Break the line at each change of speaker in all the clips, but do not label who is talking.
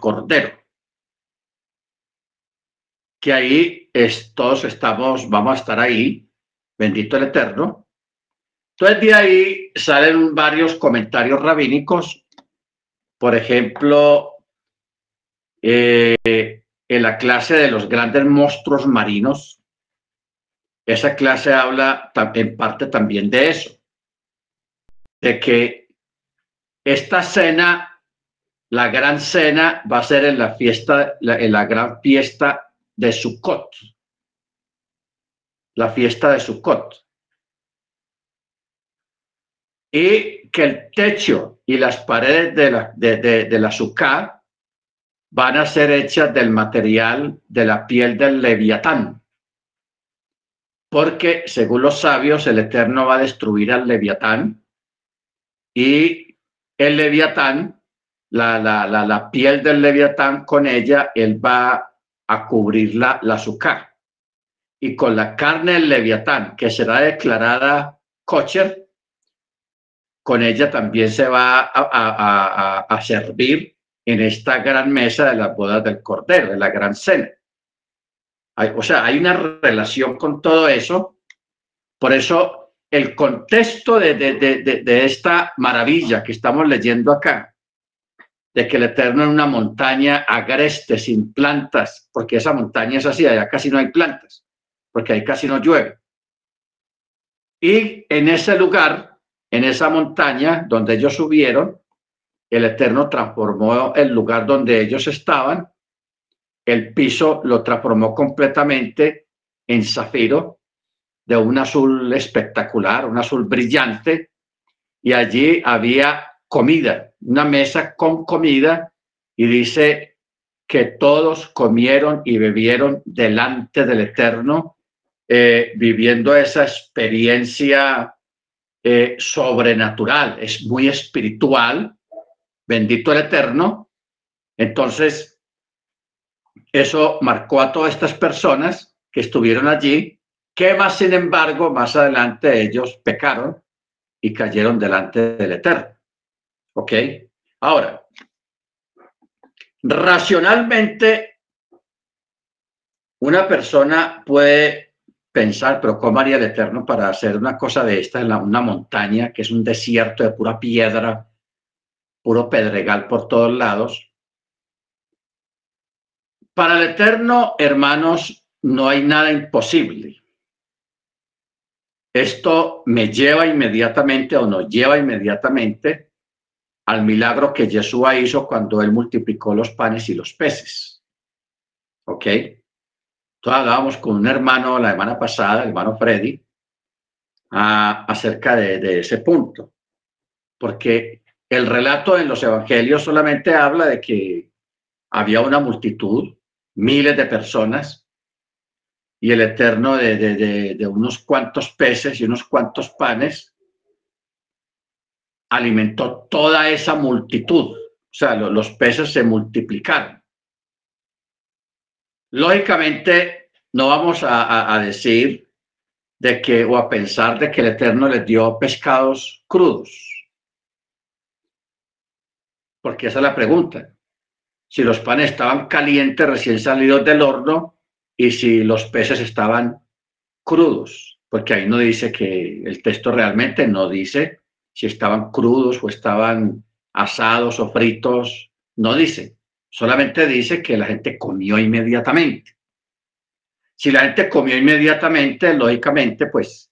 Cordero. Que ahí todos estamos, vamos a estar ahí, bendito el Eterno. Entonces de ahí salen varios comentarios rabínicos, por ejemplo, eh, en la clase de los grandes monstruos marinos, esa clase habla en parte también de eso, de que esta cena, la gran cena, va a ser en la fiesta, en la gran fiesta de Sukkot, la fiesta de Sukkot. Y que el techo y las paredes de la, de, de, la van a ser hechas del material de la piel del leviatán. Porque, según los sabios, el Eterno va a destruir al leviatán y el leviatán, la, la, la, la piel del leviatán, con ella, él va a cubrir la, la azúcar. Y con la carne del leviatán, que será declarada kosher, con ella también se va a, a, a, a servir en esta gran mesa de las bodas del Cordero, de la gran cena. o sea, hay una relación con todo eso. Por eso el contexto de, de, esta maravilla que estamos leyendo acá, de que el Eterno en una montaña agreste, sin plantas, porque esa montaña es así, allá casi no hay plantas, porque ahí casi no llueve. Y en ese lugar, en esa montaña donde ellos subieron, el Eterno transformó el lugar donde ellos estaban, el piso lo transformó completamente en zafiro, de un azul espectacular, un azul brillante, y allí había comida, una mesa con comida, y dice que todos comieron y bebieron delante del Eterno, eh, viviendo esa experiencia eh, sobrenatural, es muy espiritual, bendito el Eterno. Entonces, eso marcó a todas estas personas que estuvieron allí, que más sin embargo, más adelante ellos pecaron y cayeron delante del Eterno. ¿Ok? Ahora, racionalmente, una persona puede pensar, pero ¿cómo haría el Eterno para hacer una cosa de esta en una montaña que es un desierto de pura piedra? puro pedregal por todos lados. Para el Eterno, hermanos, no hay nada imposible. Esto me lleva inmediatamente o nos lleva inmediatamente al milagro que Jesús hizo cuando él multiplicó los panes y los peces. ¿Ok? Entonces hablábamos con un hermano la semana pasada, el hermano Freddy, acerca de, de ese punto. Porque el relato en los evangelios solamente habla de que había una multitud, miles de personas, y el Eterno de, unos cuantos peces y unos cuantos panes alimentó toda esa multitud. O sea, los peces se multiplicaron. Lógicamente, no vamos a, a, decir de que o a pensar de que el Eterno les dio pescados crudos porque esa es la pregunta. Si los panes estaban calientes, recién salidos del horno, y si los peces estaban crudos, porque ahí no dice que el texto realmente no dice si estaban crudos o estaban asados o fritos, no dice, solamente dice que la gente comió inmediatamente. Si la gente comió inmediatamente, lógicamente, pues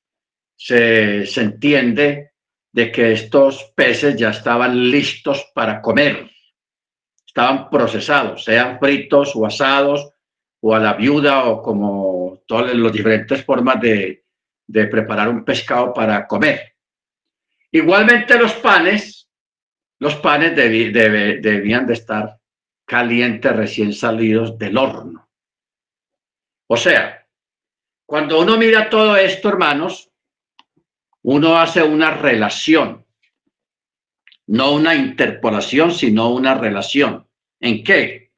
se, se entiende de que estos peces ya estaban listos para comer. Estaban procesados, sean fritos o asados o a la viuda o como todas las diferentes formas de, preparar un pescado para comer. Igualmente los panes, los panes debían de estar calientes recién salidos del horno. O sea, cuando uno mira todo esto, hermanos, uno hace una relación, no una interpolación, sino una relación. ¿En qué?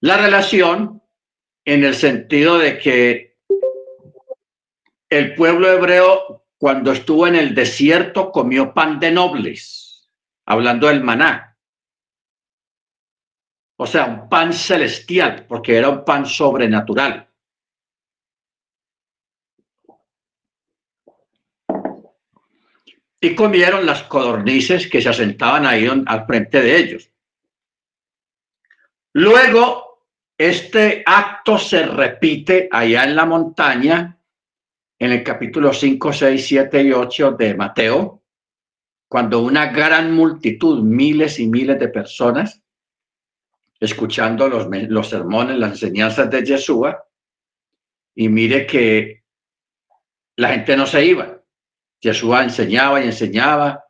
La relación en el sentido de que el pueblo hebreo cuando estuvo en el desierto comió pan de nobles, hablando del maná. o sea, un pan celestial, porque era un pan sobrenatural. Y comieron las codornices que se asentaban ahí al frente de ellos. Luego, este acto se repite allá en la montaña, en el capítulo 5, 6, 7 y 8 de Mateo, cuando una gran multitud, miles y miles de personas, escuchando los, los sermones, las enseñanzas de Yeshua, y mire que la gente no se iba. Yeshua enseñaba y enseñaba,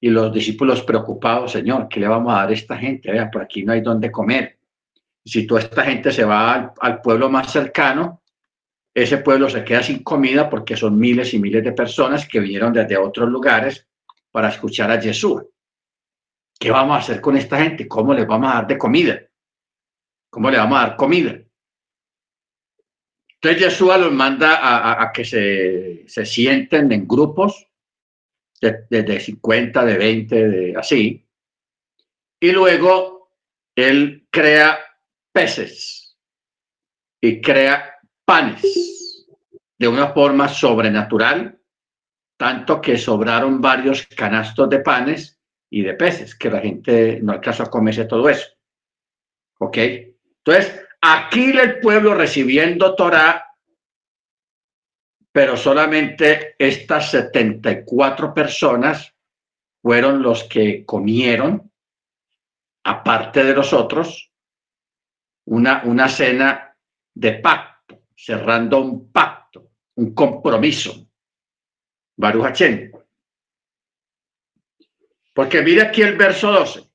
y los discípulos preocupados, Señor, ¿qué le vamos a dar a esta gente? Vea, por aquí no hay dónde comer. Si toda esta gente se va al pueblo más cercano, ese pueblo se queda sin comida porque son miles y miles de personas que vinieron desde otros lugares para escuchar a Jesús. ¿Qué vamos a hacer con esta gente? ¿Cómo les vamos a dar de comida? ¿Cómo le vamos a dar comida? Entonces Jesús los manda a, que se, se, sienten en grupos de, de, 50, de 20, de así. Y luego él crea peces y crea panes de una forma sobrenatural, tanto que sobraron varios canastos de panes y de peces, que la gente no alcanzó a comerse todo eso. ¿Ok? Entonces, aquí el pueblo recibiendo Torah, pero solamente estas 74 personas fueron los que comieron, aparte de los otros, una, una cena de pacto, cerrando un pacto, un compromiso. Baruch Porque mira aquí el verso 12.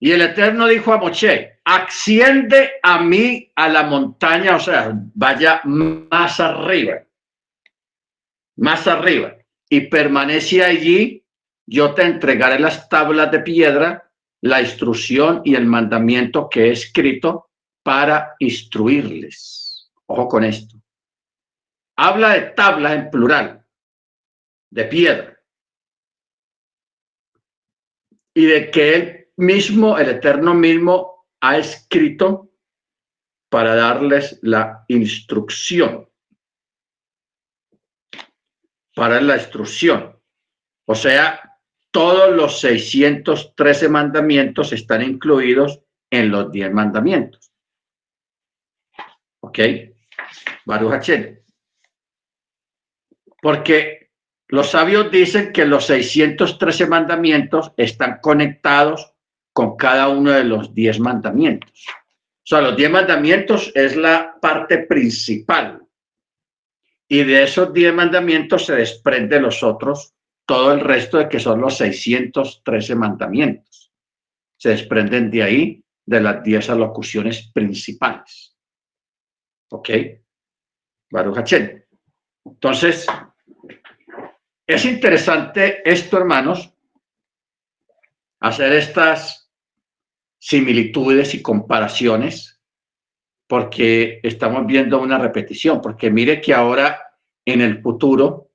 Y el Eterno dijo a Moche, asciende a mí a la montaña, o sea, vaya más arriba, más arriba, y permanece allí, yo te entregaré las tablas de piedra, la instrucción y el mandamiento que he escrito para instruirles. Ojo con esto. Habla de tablas en plural, de piedra. Y de que él mismo, el Eterno mismo, ha escrito para darles la instrucción. Para la instrucción. O sea, todos los 613 mandamientos están incluidos en los 10 mandamientos. ¿Ok? Baruch Porque los sabios dicen que los 613 mandamientos están conectados con cada uno de los diez mandamientos. O sea, los diez mandamientos es la parte principal. Y de esos diez mandamientos se desprende los otros, todo el resto de que son los 613 mandamientos. Se desprenden de ahí, de las diez alocuciones principales. ¿Ok? Baruch Entonces, es interesante esto, hermanos, hacer estas similitudes y comparaciones porque estamos viendo una repetición, porque mire que ahora en el futuro,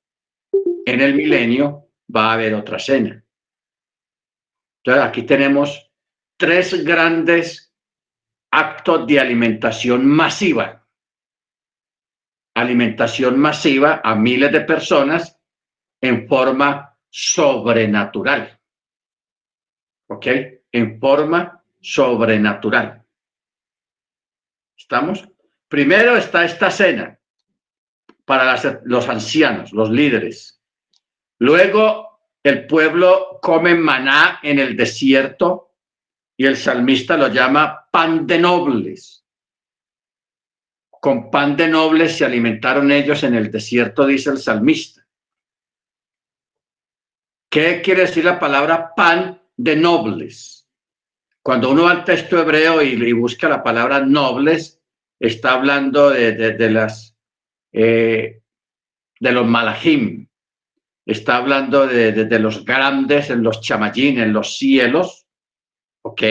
en el milenio, va a haber otra cena. Entonces aquí tenemos tres grandes actos de alimentación masiva. Alimentación masiva a miles de personas en forma sobrenatural. ¿Ok? En forma sobrenatural. ¿Estamos? Primero está esta cena para los ancianos, los líderes. Luego el pueblo come maná en el desierto y el salmista lo llama pan de nobles. Con pan de nobles se alimentaron ellos en el desierto, dice el salmista. ¿Qué quiere decir la palabra pan de nobles? Cuando uno va al texto hebreo y, busca la palabra nobles, está hablando de, las eh, de los malachim, está hablando de, los grandes en los chamayín, en los cielos, ¿ok?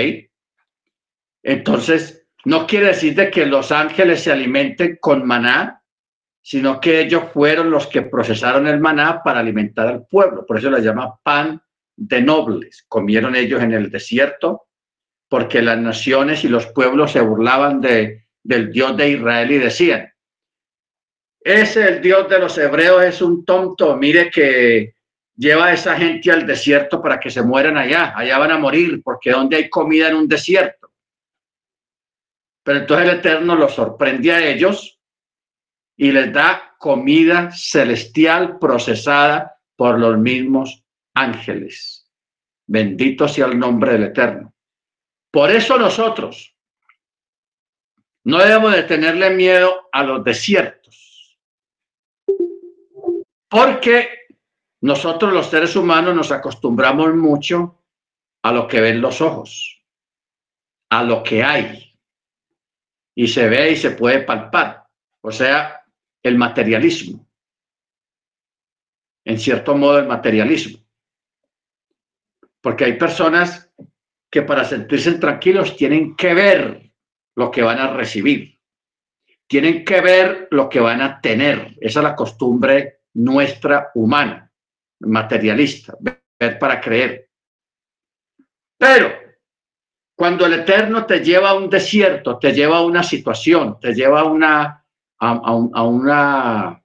Entonces, no quiere decir de que los ángeles se alimenten con maná, sino que ellos fueron los que procesaron el maná para alimentar al pueblo. Por eso la llama pan de nobles. Comieron ellos en el desierto porque las naciones y los pueblos se burlaban de, del Dios de Israel y decían, ese el Dios de los hebreos es un tonto, mire que lleva a esa gente al desierto para que se mueran allá, allá van a morir, porque donde hay comida en un desierto. Pero entonces el Eterno los sorprende a ellos y les da comida celestial procesada por los mismos ángeles. Bendito sea el nombre del Eterno. Por eso nosotros no debemos de tenerle miedo a los desiertos. Porque nosotros los seres humanos nos acostumbramos mucho a lo que ven los ojos, a lo que hay y se ve y se puede palpar. O sea, el materialismo. En cierto modo, el materialismo. Porque hay personas que para sentirse tranquilos tienen que ver lo que van a recibir. Tienen que ver lo que van a tener. Esa es la costumbre nuestra humana, materialista, ver para creer. Pero cuando el Eterno te lleva a un desierto, te lleva a una situación, te lleva a una, a, una,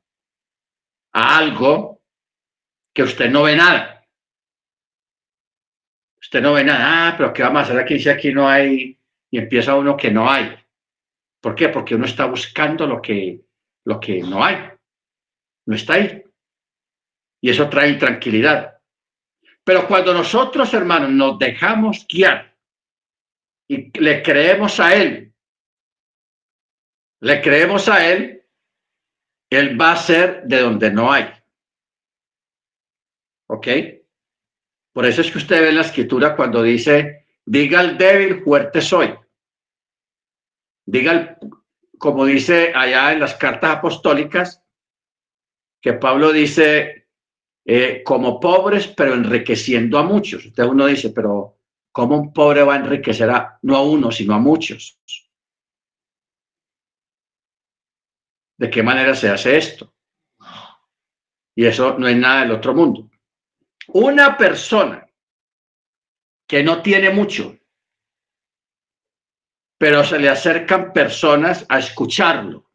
a algo que usted no ve nada. Usted no ve nada, ah, pero ¿qué vamos a hacer aquí si aquí no hay? Y empieza uno que no hay. ¿Por qué? Porque uno está buscando lo que, lo que no hay. No está ahí. Y eso trae intranquilidad. Pero cuando nosotros, hermanos, nos dejamos guiar y le creemos a Él, le creemos a Él, Él va a ser de donde no hay. ¿Ok? Por eso es que usted ve en la escritura cuando dice, diga al débil, fuerte soy. Diga, como dice allá en las cartas apostólicas, que Pablo dice, eh, como pobres, pero enriqueciendo a muchos. Usted uno dice, pero ¿Cómo un pobre va a enriquecer a, no a uno, sino a muchos? ¿De qué manera se hace esto? Y eso no es nada del otro mundo. Una persona que no tiene mucho, pero se le acercan personas a escucharlo,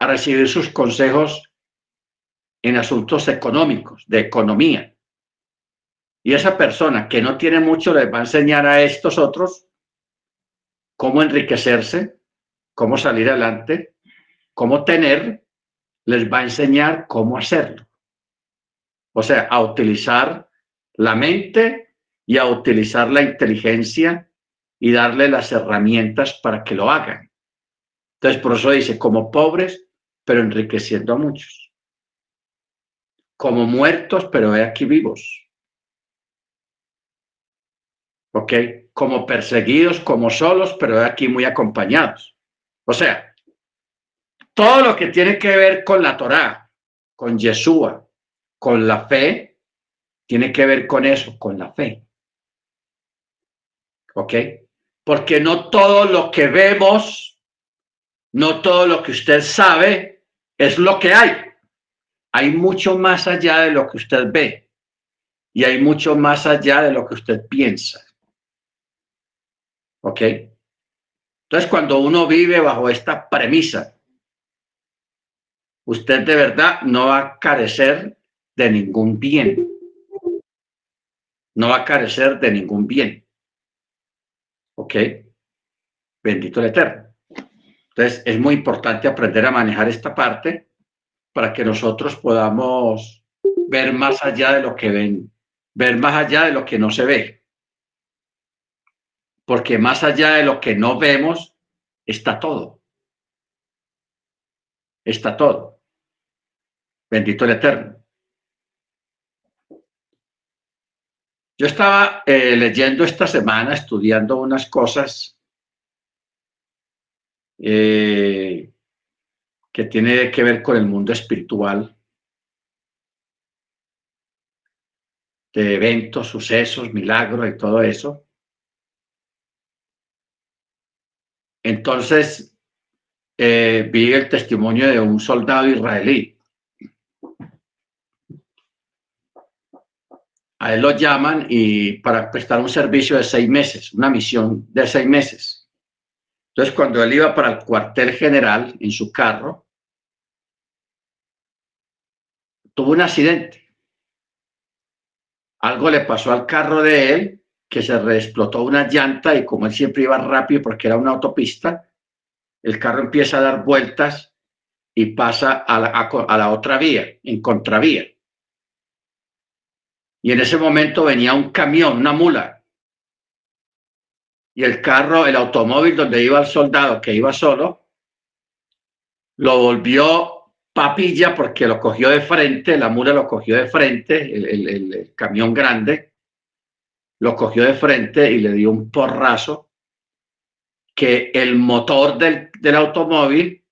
a recibir sus consejos en asuntos económicos, de economía. Y esa persona que no tiene mucho les va a enseñar a estos otros cómo enriquecerse, cómo salir adelante, cómo tener, les va a enseñar cómo hacerlo. O sea, a utilizar la mente y a utilizar la inteligencia y darle las herramientas para que lo hagan. Entonces, por eso dice, como pobres, pero enriqueciendo a muchos. Como muertos, pero aquí vivos. ¿Ok? Como perseguidos, como solos, pero aquí muy acompañados. O sea, todo lo que tiene que ver con la Torá, con Yeshua, con la fe, tiene que ver con eso, con la fe. ¿Ok? Porque no todo lo que vemos, no todo lo que usted sabe es lo que hay. Hay mucho más allá de lo que usted ve y hay mucho más allá de lo que usted piensa. ¿Ok? Entonces, cuando uno vive bajo esta premisa, usted de verdad no va a carecer de ningún bien. No va a carecer de ningún bien. ¿Ok? Bendito el Eterno. Entonces, es muy importante aprender a manejar esta parte para que nosotros podamos ver más allá de lo que ven, ver más allá de lo que no se ve porque más allá de lo que no vemos, está todo. Está todo. Bendito el Eterno. Yo estaba eh, leyendo esta semana, estudiando unas cosas eh, que tiene que ver con el mundo espiritual, de eventos, sucesos, milagros y todo eso. Entonces, eh, vi el testimonio de un soldado israelí. a él lo llaman y para prestar un servicio de seis meses, una misión de seis meses. Entonces, cuando él iba para el cuartel general en su carro, tuvo un accidente. Algo le pasó al carro de él, que se reexplotó una llanta y como él siempre iba rápido porque era una autopista, el carro empieza a dar vueltas y pasa a la, a la otra vía, en contravía. Y en ese momento venía un camión, una mula. Y el carro, el automóvil donde iba el soldado, que iba solo, lo volvió papilla porque lo cogió de frente, la mula lo cogió de frente, el, camión grande, lo cogió de frente y le dio un porrazo que el motor del, del automóvil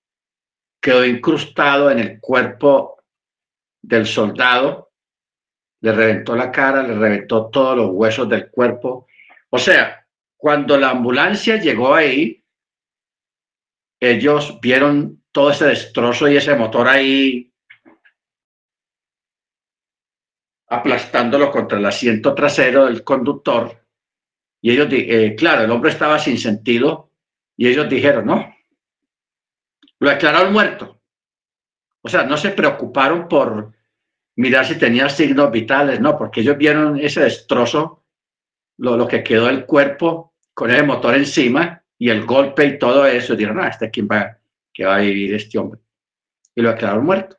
quedó incrustado en el cuerpo del soldado le reventó la cara, le reventó todos los huesos del cuerpo. O sea, cuando la ambulancia llegó ahí, ellos vieron todo ese destrozo y ese motor ahí aplastándolo contra el asiento trasero del conductor. Y ellos, eh, claro, el hombre estaba sin sentido y ellos dijeron, no, lo declararon muerto. O sea, no se preocuparon por mirar si tenía signos vitales, no, porque ellos vieron ese destrozo, lo, lo que quedó del cuerpo con el motor encima y el golpe y todo eso, y dijeron, ah, este quién va, que va a vivir este hombre. Y lo declararon muerto.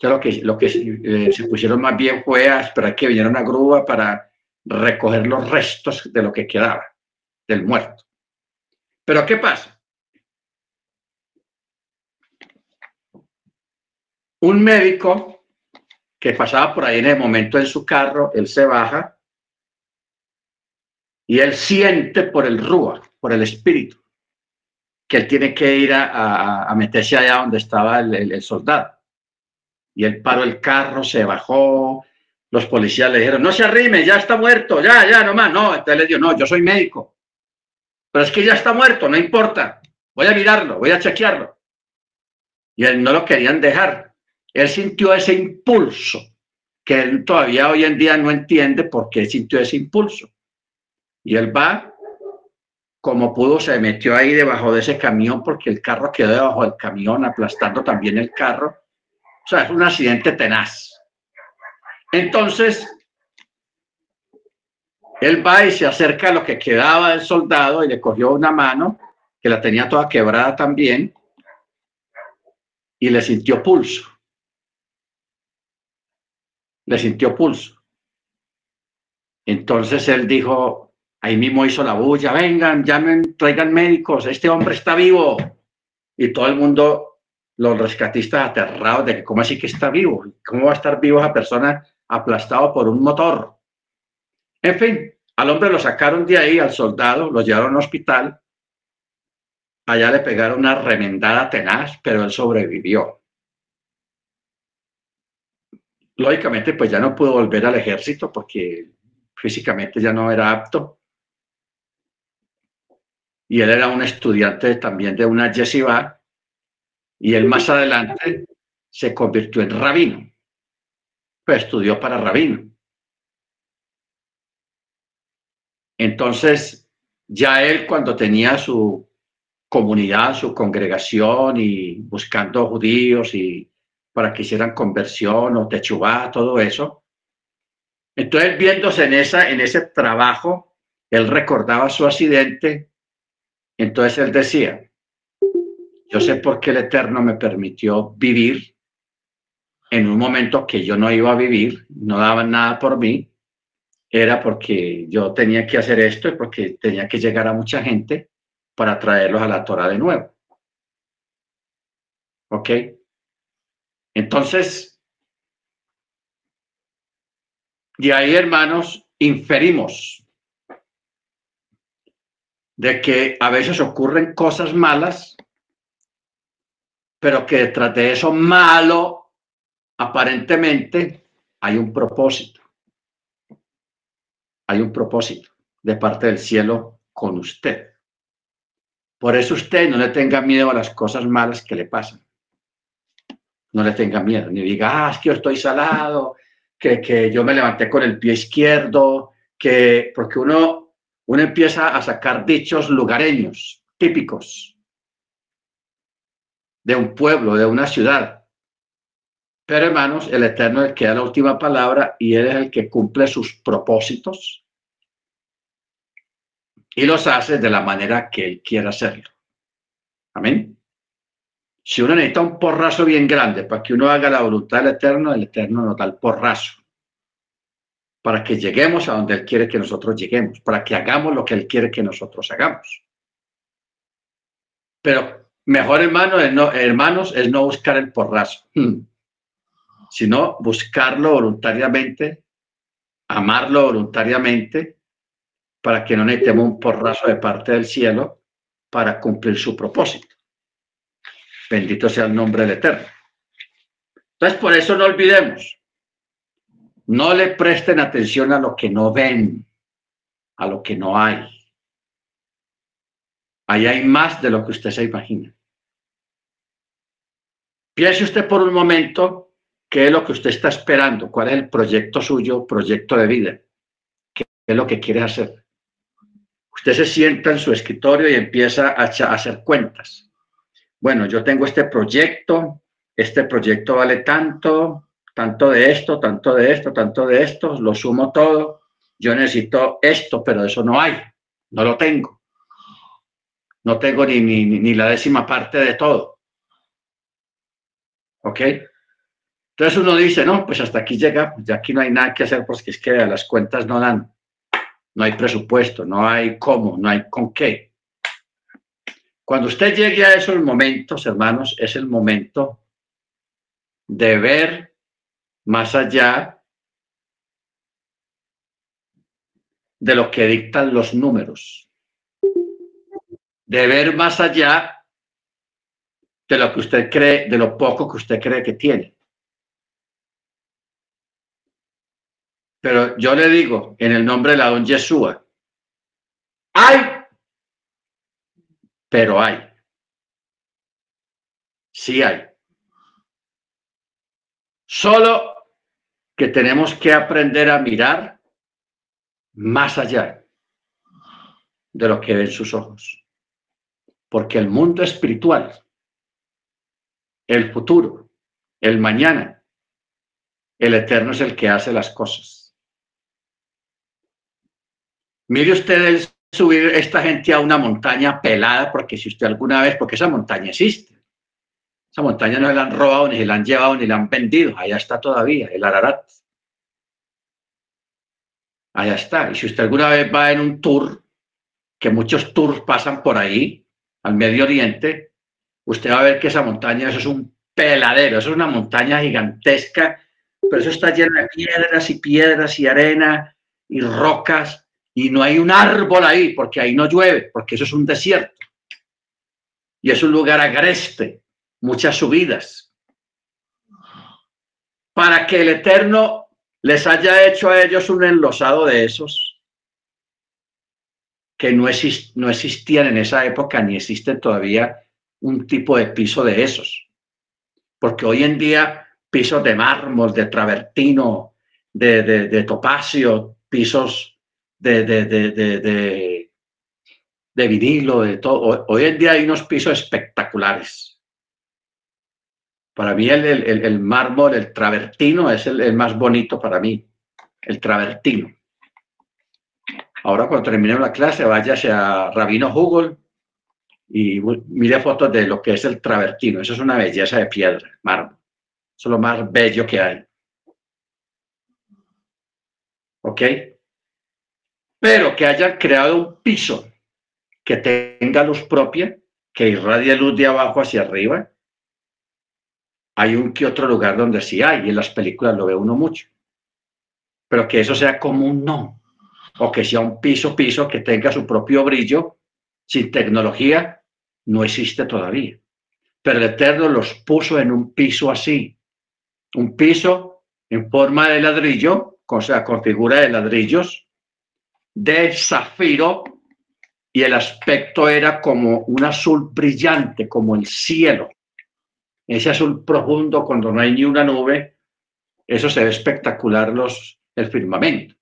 Lo que, lo que eh, se pusieron más bien fue a esperar que viniera una grúa para recoger los restos de lo que quedaba del muerto. Pero ¿qué pasa? Un médico que pasaba por ahí en el momento en su carro, él se baja y él siente por el rúa, por el espíritu, que él tiene que ir a, meterse allá donde estaba el, soldado. Y él paró el carro, se bajó, los policías le dijeron, no se arrime, ya está muerto, ya, ya, nomás, no. Entonces le dijo, no, yo soy médico. Pero es que ya está muerto, no importa. Voy a mirarlo, voy a chequearlo. Y él no lo querían dejar. Él sintió ese impulso que él todavía hoy en día no entiende por qué sintió ese impulso. Y él va, como pudo, se metió ahí debajo de ese camión porque el carro quedó debajo del camión, aplastando también el carro. O sea, es un accidente tenaz. Entonces, él va y se acerca a lo que quedaba del soldado y le cogió una mano, que la tenía toda quebrada también, y le sintió pulso le sintió pulso. Entonces él dijo, ahí mismo hizo la bulla, vengan, llamen, traigan médicos, este hombre está vivo. Y todo el mundo, los rescatistas aterrados de que, ¿cómo así que está vivo? ¿Cómo va a estar vivo esa persona aplastado por un motor? En fin, al hombre lo sacaron de ahí, al soldado, lo llevaron al hospital. Allá le pegaron una remendada tenaz, pero él sobrevivió lógicamente pues ya no pudo volver al ejército porque físicamente ya no era apto. Y él era un estudiante también de una yeshiva y él más adelante se convirtió en rabino. Pues estudió para rabino. Entonces, ya él cuando tenía su comunidad, su congregación y buscando judíos y para que hicieran conversión o techubá, todo eso. Entonces, viéndose en, esa, en ese trabajo, él recordaba su accidente. Entonces él decía, yo sé por qué el Eterno me permitió vivir en un momento que yo no iba a vivir, no daban nada por mí, era porque yo tenía que hacer esto y porque tenía que llegar a mucha gente para traerlos a la Torah de nuevo. ¿Ok? Entonces, de ahí, hermanos, inferimos de que a veces ocurren cosas malas, pero que detrás de eso malo, aparentemente, hay un propósito. Hay un propósito de parte del cielo con usted. Por eso usted no le tenga miedo a las cosas malas que le pasan no le tenga miedo, ni diga, ah, es que yo estoy salado, que, que yo me levanté con el pie izquierdo, que porque uno, uno empieza a sacar dichos lugareños típicos de un pueblo, de una ciudad. Pero hermanos, el Eterno es el que da la última palabra y Él es el que cumple sus propósitos y los hace de la manera que Él quiera hacerlo. Amén. Si uno necesita un porrazo bien grande para que uno haga la voluntad del Eterno, el Eterno nos da el porrazo para que lleguemos a donde Él quiere que nosotros lleguemos, para que hagamos lo que Él quiere que nosotros hagamos. Pero mejor, hermano, no, hermanos, es no buscar el porrazo, sino buscarlo voluntariamente, amarlo voluntariamente, para que no necesitemos un porrazo de parte del cielo para cumplir su propósito. Bendito sea el nombre del Eterno. Entonces, por eso no olvidemos, no le presten atención a lo que no ven, a lo que no hay. Ahí hay más de lo que usted se imagina. Piense usted por un momento qué es lo que usted está esperando, cuál es el proyecto suyo, proyecto de vida, qué es lo que quiere hacer. Usted se sienta en su escritorio y empieza a hacer cuentas. Bueno, yo tengo este proyecto, este proyecto vale tanto, tanto de esto, tanto de esto, tanto de esto, lo sumo todo. Yo necesito esto, pero eso no hay, no lo tengo. No tengo ni, ni, ni la décima parte de todo. ¿Ok? Entonces uno dice, no, pues hasta aquí llega, ya aquí no hay nada que hacer porque es que las cuentas no dan no hay presupuesto, no hay cómo, no hay con qué. Cuando usted llegue a esos momentos, hermanos, es el momento de ver más allá de lo que dictan los números, de ver más allá de lo que usted cree, de lo poco que usted cree que tiene. Pero yo le digo, en el nombre de la don Yeshua, hay, pero hay. Sí hay. Solo que tenemos que aprender a mirar más allá de lo que ven sus ojos. Porque el mundo espiritual, el futuro, el mañana, el eterno es el que hace las cosas. Mire usted el subir esta gente a una montaña pelada, porque si usted alguna vez, porque esa montaña existe. Esa montaña no se la han robado, ni se la han llevado, ni la han vendido. Allá está todavía, el Ararat. Allá está. Y si usted alguna vez va en un tour, que muchos tours pasan por ahí, al Medio Oriente, usted va a ver que esa montaña, eso es un peladero, eso es una montaña gigantesca, pero eso está lleno de piedras y piedras y arena y rocas y no hay un árbol ahí porque ahí no llueve, porque eso es un desierto. Y es un lugar agreste, muchas subidas. Para que el Eterno les haya hecho a ellos un enlosado de esos que no, no existían en esa época ni existen todavía un tipo de piso de esos. Porque hoy en día pisos de mármol, de travertino, de, de, topacio, pisos de, de, de, vinilo, de todo. Hoy en día hay unos pisos espectaculares. Para mí el, el, el mármol, el travertino es el, más bonito para mí, el travertino. Ahora cuando termine la clase, váyase a Rabino y mire fotos de lo que es el travertino. Eso es una belleza de piedra, mármol. Eso es lo más bello que hay. ¿Ok? pero que hayan creado un piso que tenga luz propia, que irradie luz de abajo hacia arriba. Hay un que otro lugar donde sí hay, y en las películas lo ve uno mucho. Pero que eso sea como un no, o que sea un piso, piso que tenga su propio brillo, sin tecnología, no existe todavía. Pero el Eterno los puso en un piso así, un piso en forma de ladrillo, o sea, con figura de ladrillos, de zafiro y el aspecto era como un azul brillante, como el cielo. Ese azul profundo cuando no hay ni una nube, Eso se ve espectacular los, el firmamento.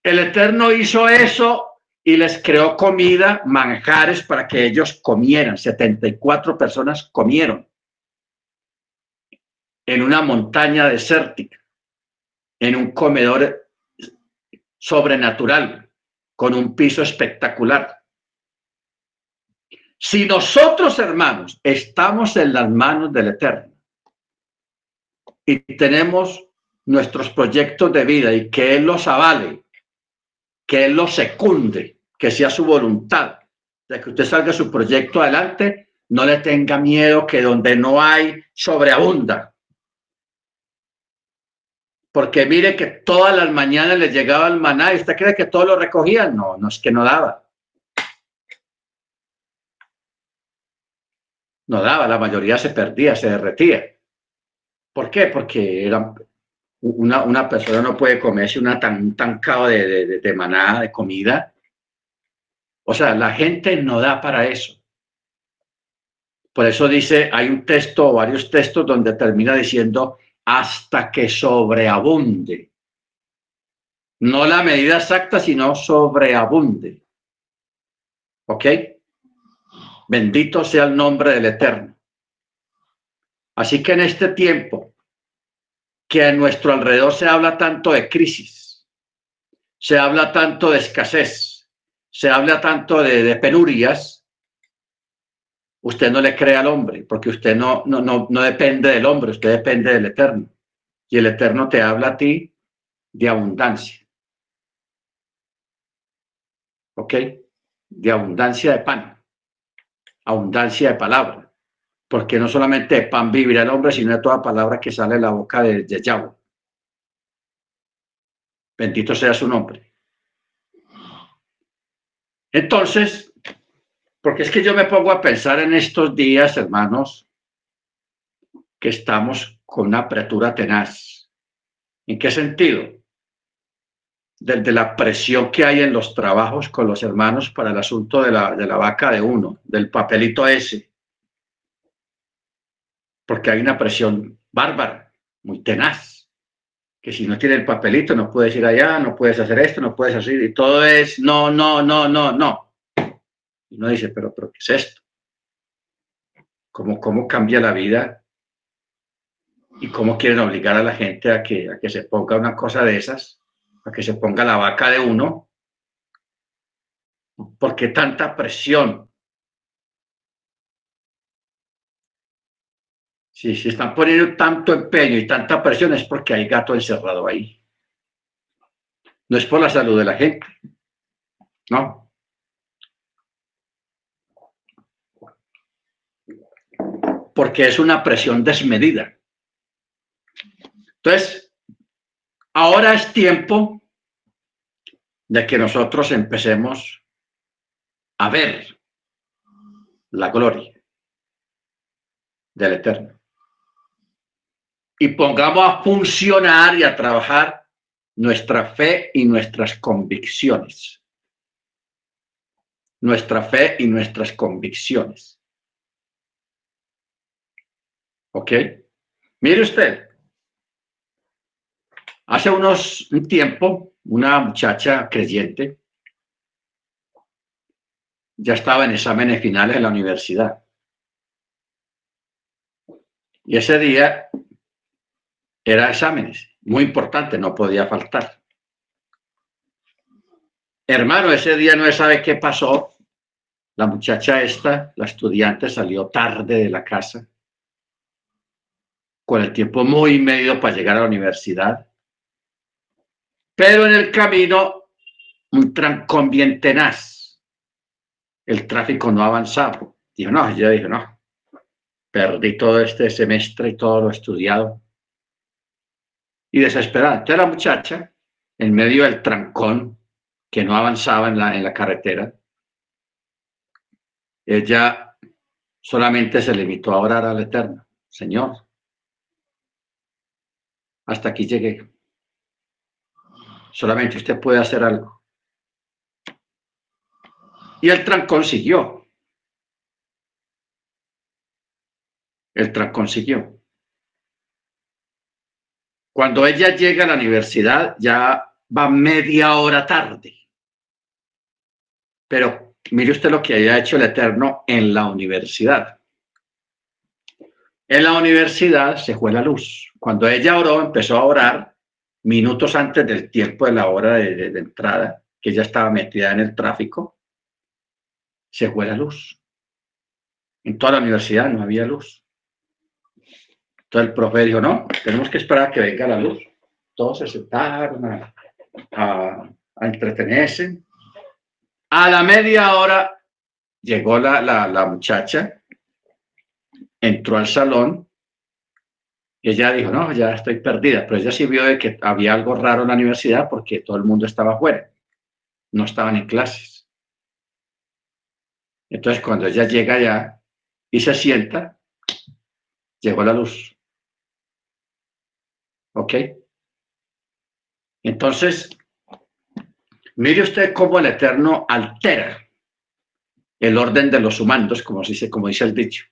El Eterno hizo eso y les creó comida, manjares para que ellos comieran. 74 personas comieron en una montaña desértica, en un comedor sobrenatural, con un piso espectacular. Si nosotros, hermanos, estamos en las manos del Eterno y tenemos nuestros proyectos de vida y que Él los avale, que Él los secunde, que sea su voluntad, de que usted salga su proyecto adelante, no le tenga miedo que donde no hay, sobreabunda. Porque mire que todas las mañanas le llegaba el maná y usted cree que todo lo recogía. No, no es que no daba. no daba, la mayoría se perdía, se derretía. ¿Por qué? Porque era una, una persona no puede comerse una tan, un tancado de, de, de manada, de comida. O sea, la gente no da para eso. Por eso dice, hay un texto o varios textos donde termina diciendo hasta que sobreabunde. No la medida exacta, sino sobreabunde. ¿Ok? Bendito sea el nombre del Eterno. Así que en este tiempo que a nuestro alrededor se habla tanto de crisis, se habla tanto de escasez, se habla tanto de, penurias, usted no le cree al hombre, porque usted no, no, no, no depende del hombre, usted depende del Eterno. Y el Eterno te habla a ti de abundancia. ¿Ok? De abundancia de pan abundancia de palabra, porque no solamente de pan vivirá el hombre, sino de toda palabra que sale de la boca de, Yahweh. Bendito sea su nombre. Entonces, porque es que yo me pongo a pensar en estos días, hermanos, que estamos con una apretura tenaz. ¿En qué sentido? desde la presión que hay en los trabajos con los hermanos para el asunto de la, de la vaca de uno, del papelito ese. Porque hay una presión bárbara, muy tenaz, que si no tiene el papelito no puedes ir allá, no puedes hacer esto, no puedes hacer, y todo es no, no, no, no, no. Y uno dice, pero, pero ¿qué es esto? ¿Cómo, cómo cambia la vida? ¿Y cómo quieren obligar a la gente a que, a que se ponga una cosa de esas? a que se ponga la vaca de uno. ¿Por qué tanta presión? Si se están poniendo tanto empeño y tanta presión es porque hay gato encerrado ahí. No es por la salud de la gente. No. Porque es una presión desmedida. Entonces, Ahora es tiempo de que nosotros empecemos a ver la gloria del Eterno. Y pongamos a funcionar y a trabajar nuestra fe y nuestras convicciones. Nuestra fe y nuestras convicciones. ¿Ok? Mire usted, Hace unos un tiempo, una muchacha creyente ya estaba en exámenes finales en la universidad. Y ese día era exámenes, muy importante, no podía faltar. Hermano, ese día no sabe qué pasó. La muchacha esta, la estudiante, salió tarde de la casa, con el tiempo muy medio para llegar a la universidad. Pero en el camino, un trancón bien tenaz. El tráfico no avanzaba. Dijo, no, yo dije, no, perdí todo este semestre y todo lo estudiado. Y desesperada. Entonces la muchacha, en medio del trancón, que no avanzaba en la, en la carretera, ella solamente se limitó a orar al Eterno. Señor, hasta aquí llegué. Solamente usted puede hacer algo. Y el trancón siguió. El trancón siguió. Cuando ella llega a la universidad ya va media hora tarde. Pero mire usted lo que haya hecho el Eterno en la universidad. En la universidad se fue la luz. Cuando ella oró, empezó a orar minutos antes del tiempo de la hora de, entrada, que ella estaba metida en el tráfico, se fue la luz. En toda la universidad no había luz. Entonces el profe dijo, no, tenemos que esperar a que venga la luz. Todos se sentaron a, a, entretenerse. A la media hora llegó la, la, la muchacha entró al salón y ella dijo, no, ya estoy perdida, pero ella sí vio de que había algo raro en la universidad porque todo el mundo estaba afuera, no estaban en clases. Entonces cuando ella llega allá y se sienta, llegó la luz. ¿Ok? Entonces, mire usted cómo el Eterno altera el orden de los humanos, como dice, como dice el dicho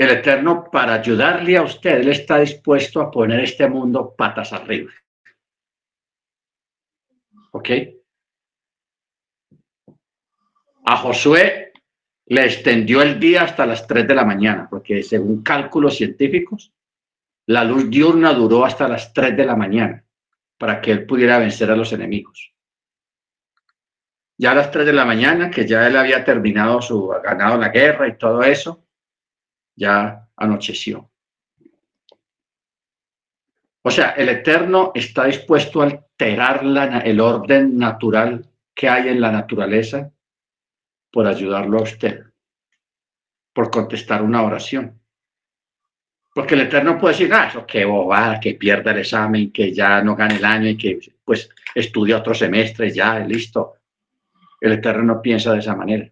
el Eterno, para ayudarle a usted, Él está dispuesto a poner este mundo patas arriba. ¿Ok? A Josué le extendió el día hasta las 3 de la mañana, porque según cálculos científicos, la luz diurna duró hasta las 3 de la mañana para que él pudiera vencer a los enemigos. Ya a las 3 de la mañana, que ya él había terminado su, ganado la guerra y todo eso, ya anocheció. O sea, el Eterno está dispuesto a alterar el orden natural que hay en la naturaleza por ayudarlo a usted, por contestar una oración. Porque el Eterno puede decir, ah, eso que bobada, que pierda el examen, que ya no gane el año y que pues estudie otro semestre, ya, listo. El Eterno no piensa de esa manera.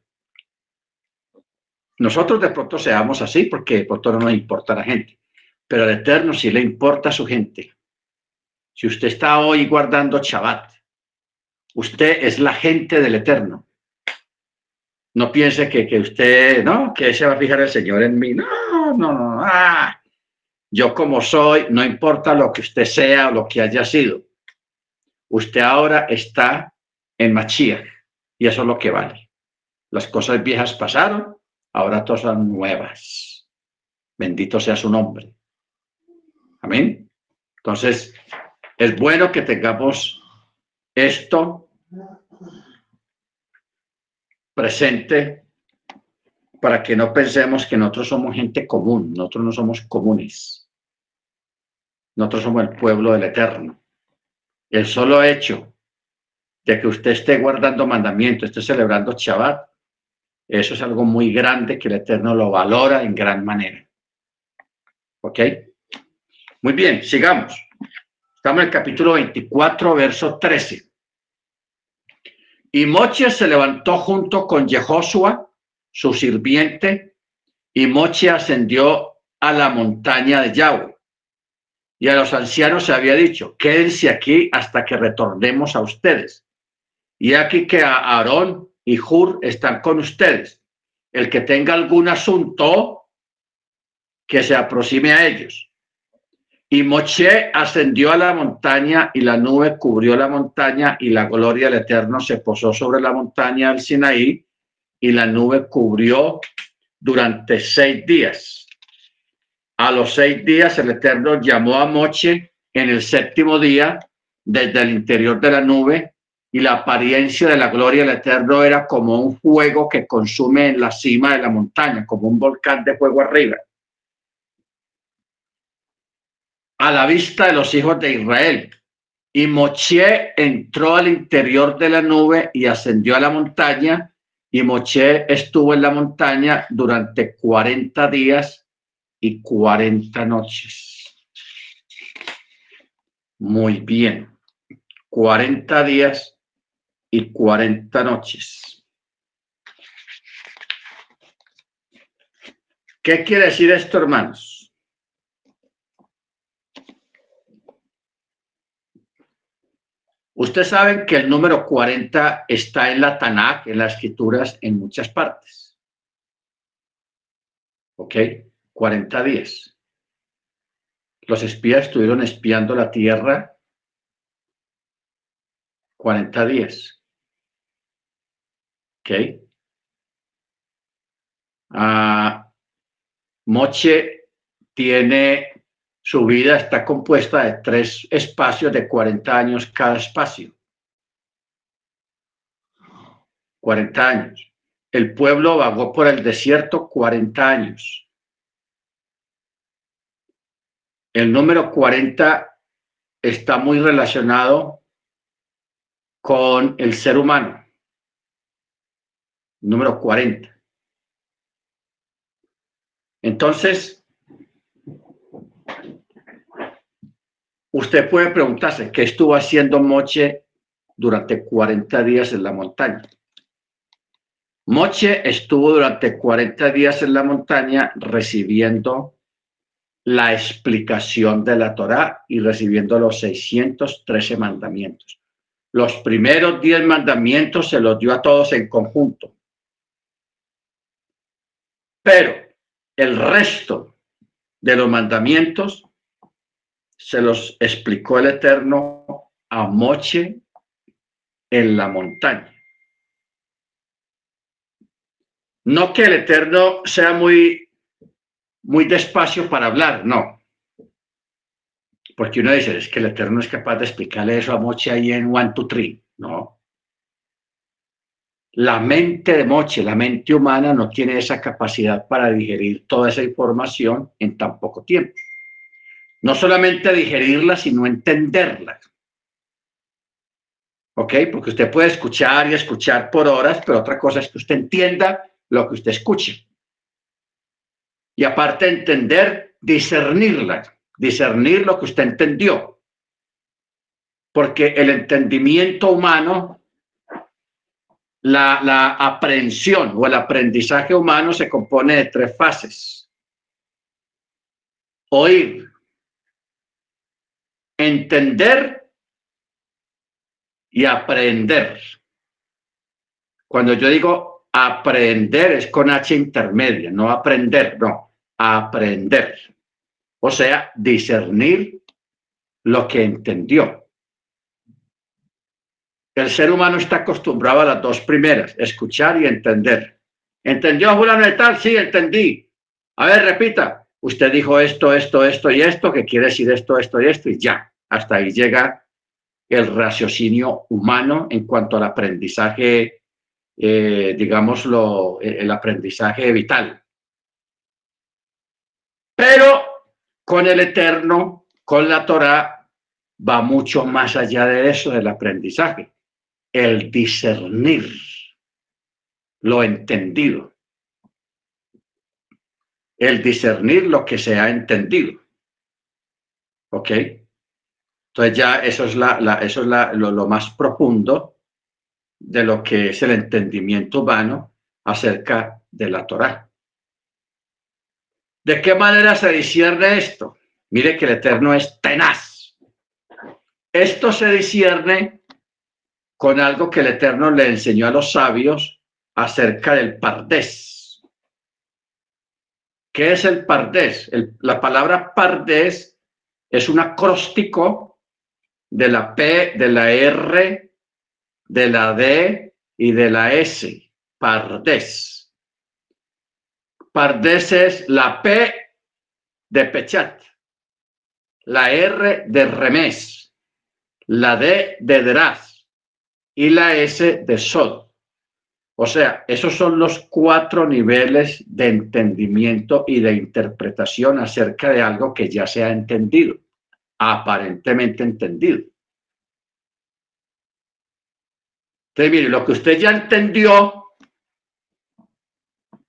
Nosotros de pronto seamos así porque por todo no nos importa la gente, pero al Eterno sí le importa a su gente. Si usted está hoy guardando Shabbat, usted es la gente del Eterno. No piense que, que usted, no, que se va a fijar el Señor en mí. No, no, no. Ah, yo como soy, no importa lo que usted sea o lo que haya sido. Usted ahora está en Machía y eso es lo que vale. Las cosas viejas pasaron ahora todas son nuevas. Bendito sea su nombre. Amén. Entonces, es bueno que tengamos esto presente para que no pensemos que nosotros somos gente común, nosotros no somos comunes. Nosotros somos el pueblo del Eterno. El solo hecho de que usted esté guardando mandamientos, esté celebrando Shabbat, eso es algo muy grande que el Eterno lo valora en gran manera. ¿Ok? Muy bien, sigamos. Estamos en el capítulo 24, verso 13. Y Moche se levantó junto con Jehoshua, su sirviente, y Moche ascendió a la montaña de Yahweh. Y a los ancianos se había dicho, quédense aquí hasta que retornemos a ustedes. Y aquí que a Aarón y Hur están con ustedes. El que tenga algún asunto, que se aproxime a ellos. Y Moche ascendió a la montaña y la nube cubrió la montaña y la gloria del Eterno se posó sobre la montaña del Sinaí y la nube cubrió durante seis días. A los seis días el Eterno llamó a Moche en el séptimo día desde el interior de la nube y la apariencia de la gloria del Eterno era como un fuego que consume en la cima de la montaña, como un volcán de fuego arriba. A la vista de los hijos de Israel. Y Moche entró al interior de la nube y ascendió a la montaña. Y Moche estuvo en la montaña durante 40 días y 40 noches. Muy bien. 40 días y 40 noches. ¿Qué quiere decir esto, hermanos? Ustedes saben que el número 40 está en la Tanakh, en las escrituras, en muchas partes. ¿Ok? 40 días. Los espías estuvieron espiando la tierra 40 días. ¿Ok? Ah, Moche tiene, su vida está compuesta de tres espacios de 40 años cada espacio. 40 años. El pueblo vagó por el desierto 40 años. El número 40 está muy relacionado con el ser humano. Número 40. Entonces, usted puede preguntarse qué estuvo haciendo Moche durante 40 días en la montaña. Moche estuvo durante 40 días en la montaña recibiendo la explicación de la Torá y recibiendo los 613 mandamientos. Los primeros 10 mandamientos se los dio a todos en conjunto. Pero el resto de los mandamientos se los explicó el Eterno a Moche en la montaña. No que el Eterno sea muy, muy despacio para hablar, no. Porque uno dice, es que el Eterno es capaz de explicarle eso a Moche ahí en One, Two, Three. No. La mente de Moche, la mente humana, no tiene esa capacidad para digerir toda esa información en tan poco tiempo. No solamente digerirla, sino entenderla. ¿Ok? Porque usted puede escuchar y escuchar por horas, pero otra cosa es que usted entienda lo que usted escuche. Y aparte entender, discernirla, discernir lo que usted entendió. Porque el entendimiento humano, la, la o el aprendizaje humano se compone de tres fases. Oír, entender y aprender. Cuando yo digo Aprender es con H intermedia, no aprender, no, aprender. O sea, discernir lo que entendió. El ser humano está acostumbrado a las dos primeras, escuchar y entender. ¿Entendió fulano de tal? Sí, entendí. A ver, repita. Usted dijo esto, esto, esto y esto, que quiere decir esto, esto y esto, y ya. Hasta ahí llega el raciocinio humano en cuanto al aprendizaje eh, digámoslo, el aprendizaje vital. Pero con el Eterno, con la Torah, va mucho más allá de eso del aprendizaje, el discernir lo entendido, el discernir lo que se ha entendido. ¿Ok? Entonces ya eso es, la, eso es lo, lo más profundo de lo que es el entendimiento humano acerca de la Torá. ¿De qué manera se discierne esto? Mire que el Eterno es tenaz. Esto se discierne con algo que el Eterno le enseñó a los sabios acerca del pardés. ¿Qué es el pardés? la palabra pardés es un acróstico de la P, de la R, de la D y de la S, Pardés. Pardés es la P de Pechat, la R de Remés, la D de Draz y la S de Sod. O sea, esos son los cuatro niveles de entendimiento y de interpretación acerca de algo que ya se ha entendido, aparentemente entendido. Entonces, mire, lo que usted ya entendió,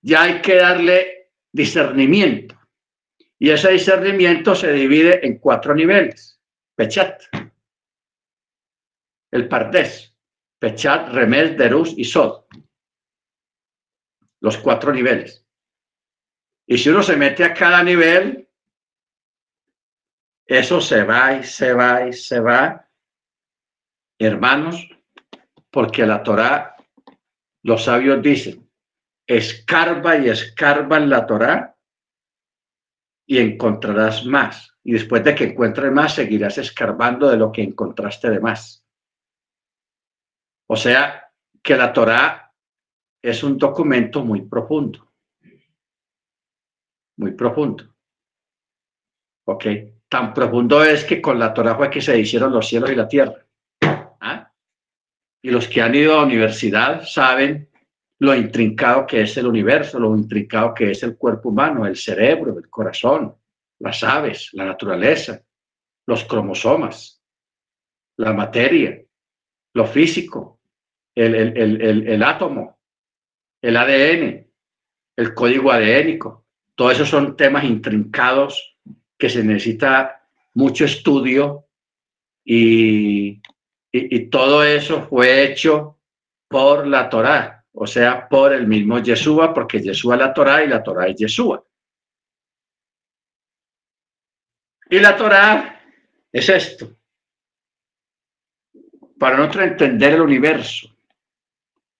ya hay que darle discernimiento. Y ese discernimiento se divide en cuatro niveles. Pechat, el Pardés, Pechat, Remel, Derus y Sod. Los cuatro niveles. Y si uno se mete a cada nivel, eso se va y se va y se va. Hermanos, porque la Torá, los sabios dicen, escarba y escarba en la Torá y encontrarás más. y después de que encuentres más, seguirás escarbando de lo que encontraste de más. O sea, que la Torá es un documento muy profundo. Muy profundo. ¿Ok? Tan profundo es que con la Torá fue que se hicieron los cielos y la tierra. ¿Ah? Y los que han ido a la universidad saben lo intrincado que es el universo, lo intrincado que es el cuerpo humano, el cerebro, el corazón, las aves, la naturaleza, los cromosomas, la materia, lo físico, el, el, átomo, el ADN, el código adénico. Todo eso son temas intrincados que se necesita mucho estudio y, y, todo eso fue hecho por la Torá, o sea, por el mismo Yeshua, porque Yeshua es la Torá y la Torá es Yeshua. Y la Torá es esto. Para nosotros entender el universo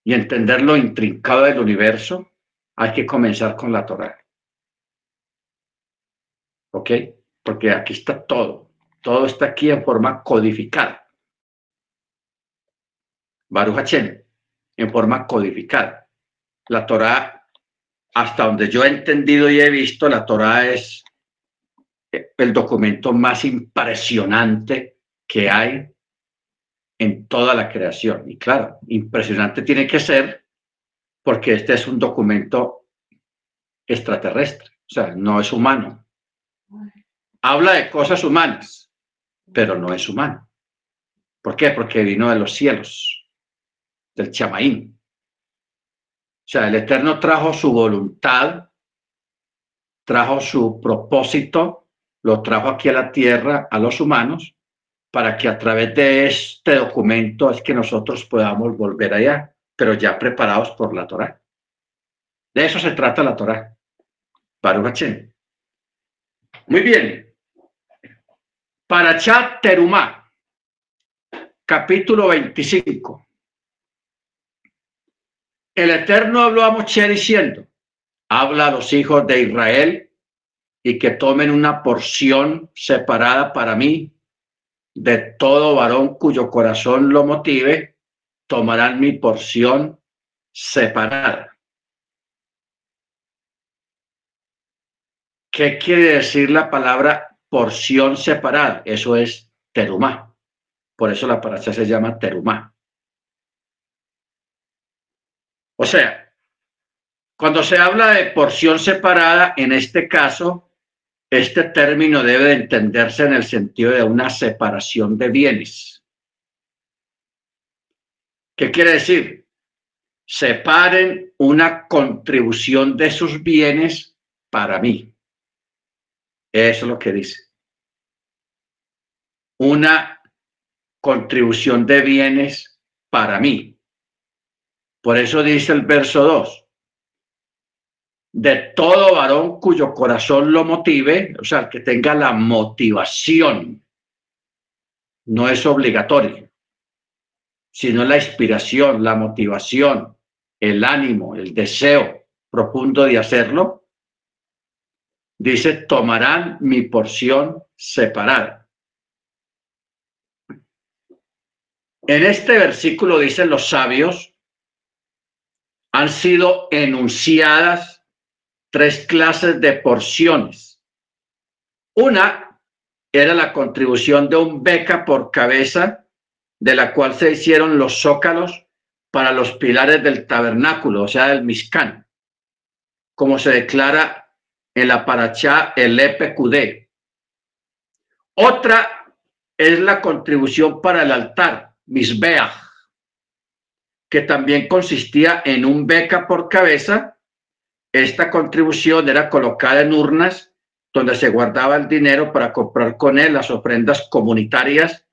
y entender lo intrincado del universo, hay que comenzar con la Torá. ¿Ok? Porque aquí está todo. Todo está aquí en forma codificada. Baruch Hachem, en forma codificada. La Torá, hasta donde yo he entendido y he visto, la Torá es el documento más impresionante que hay en toda la creación. Y claro, impresionante tiene que ser porque este es un documento extraterrestre, o sea, no es humano. Habla de cosas humanas, pero no es humano. ¿Por qué? Porque vino de los cielos, del chamaín. O sea, el Eterno trajo su voluntad, trajo su propósito lo trajo aquí a la tierra, a los humanos, para que a través de este documento es que nosotros podamos volver allá, pero ya preparados por la Torah. De eso se trata la Torah. Baruch Muy bien. Para Chat Terumá, capítulo 25. El Eterno habló a Moshe diciendo, habla a los hijos de Israel y que tomen una porción separada para mí de todo varón cuyo corazón lo motive, tomarán mi porción separada. ¿Qué quiere decir la palabra porción separada? Eso es terumá. Por eso la paracha se llama terumá. O sea, cuando se habla de porción separada, en este caso, este término debe entenderse en el sentido de una separación de bienes. ¿Qué quiere decir? Separen una contribución de sus bienes para mí. Eso es lo que dice. Una contribución de bienes para mí. Por eso dice el verso 2 de todo varón cuyo corazón lo motive, o sea, que tenga la motivación. No es obligatorio, sino la inspiración, la motivación, el ánimo, el deseo profundo de hacerlo. Dice, tomarán mi porción separada. En este versículo dicen los sabios, han sido enunciadas tres clases de porciones. Una era la contribución de un beca por cabeza, de la cual se hicieron los zócalos para los pilares del tabernáculo, o sea, del Mishkan, como se declara en la Parachá el EPQD. Otra es la contribución para el altar, Misbeach, que también consistía en un beca por cabeza esta contribución era colocada en urnas donde se guardaba el dinero para comprar con él las ofrendas comunitarias.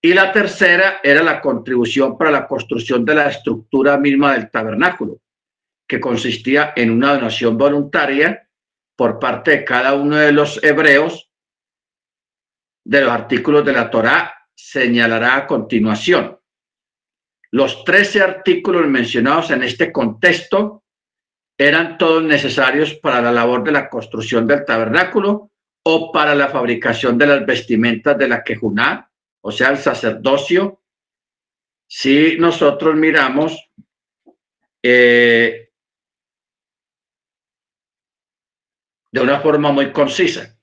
Y la tercera era la contribución para la construcción de la estructura misma del tabernáculo, que consistía en una donación voluntaria por parte de cada uno de los hebreos de los artículos de la Torá señalará a continuación. Los trece artículos mencionados en este contexto eran todos necesarios para la labor de la construcción del tabernáculo o para la fabricación de las vestimentas de la quejuná, o sea, el sacerdocio, si nosotros miramos eh, de una forma muy concisa.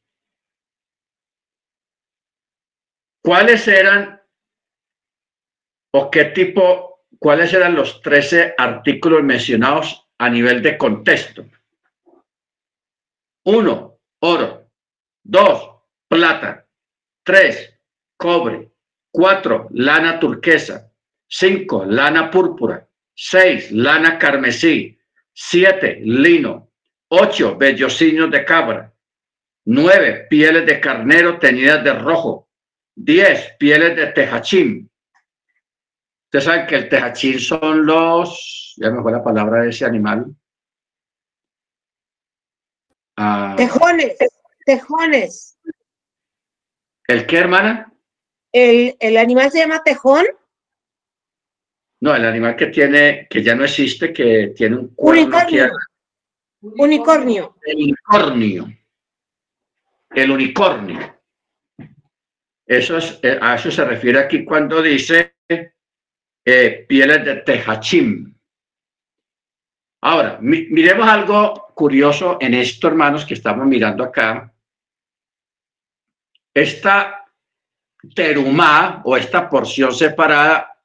¿Cuáles eran o qué tipo, cuáles eran los 13 artículos mencionados a nivel de contexto? Uno, oro. Dos, plata. Tres, cobre. Cuatro, lana turquesa. Cinco, lana púrpura. Seis, lana carmesí. Siete, lino. Ocho, vellocinios de cabra. Nueve, pieles de carnero teñidas de rojo. Diez, pieles de tejachín. Ustedes saben que el tejachín son los, ya me fue la palabra de ese animal.
Ah, tejones, tejones.
¿El qué, hermana?
El, el animal se llama tejón.
No, el animal que tiene, que ya no existe, que tiene un
unicornio. Unicornio.
El unicornio. El unicornio. Eso es, eh, a eso se refiere aquí cuando dice eh, pieles de tejachim. Ahora, miremos algo curioso en esto, hermanos, que estamos mirando acá. Esta terumá o esta porción separada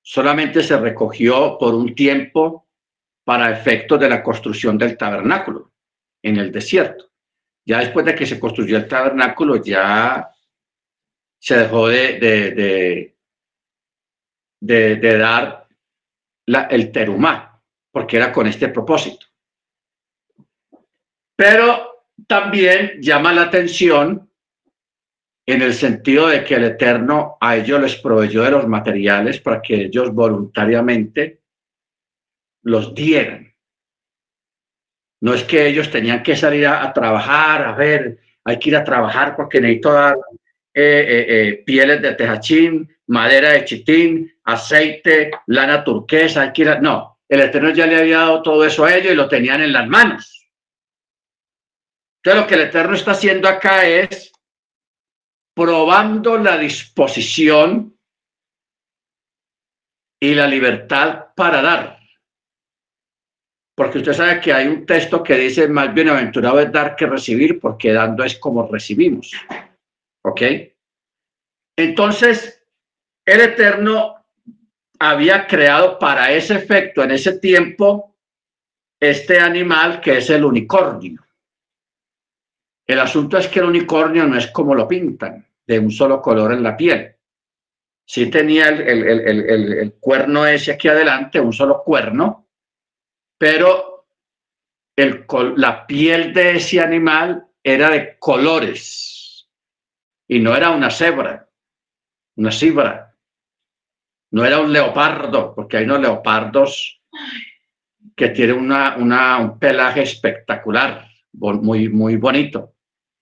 solamente se recogió por un tiempo para efectos de la construcción del tabernáculo en el desierto. Ya después de que se construyó el tabernáculo, ya se dejó de, de, dar el terumá, porque era con este propósito. Pero también llama la atención en el sentido de que el Eterno a ellos les proveyó de los materiales para que ellos voluntariamente los dieran. No es que ellos tenían que salir a, trabajar, a ver, hay que ir a trabajar porque necesito dar eh, eh, eh, pieles de tejachín, madera de chitín, aceite, lana turquesa, ir No, el Eterno ya le había dado todo eso a ellos y lo tenían en las manos. Entonces lo que el Eterno está haciendo acá es probando la disposición y la libertad para dar. Porque usted sabe que hay un texto que dice, más bienaventurado es dar que recibir, porque dando es como recibimos. ¿Ok? Entonces, el Eterno había creado para ese efecto, en ese tiempo, este animal que es el unicornio. El asunto es que el unicornio no es como lo pintan de un solo color en la piel. Sí tenía el, cuerno ese aquí adelante, un solo cuerno, pero la piel de ese animal era de colores y no era una cebra, una cibra, no era un leopardo, porque hay unos leopardos que tienen una, un pelaje espectacular, muy, muy bonito.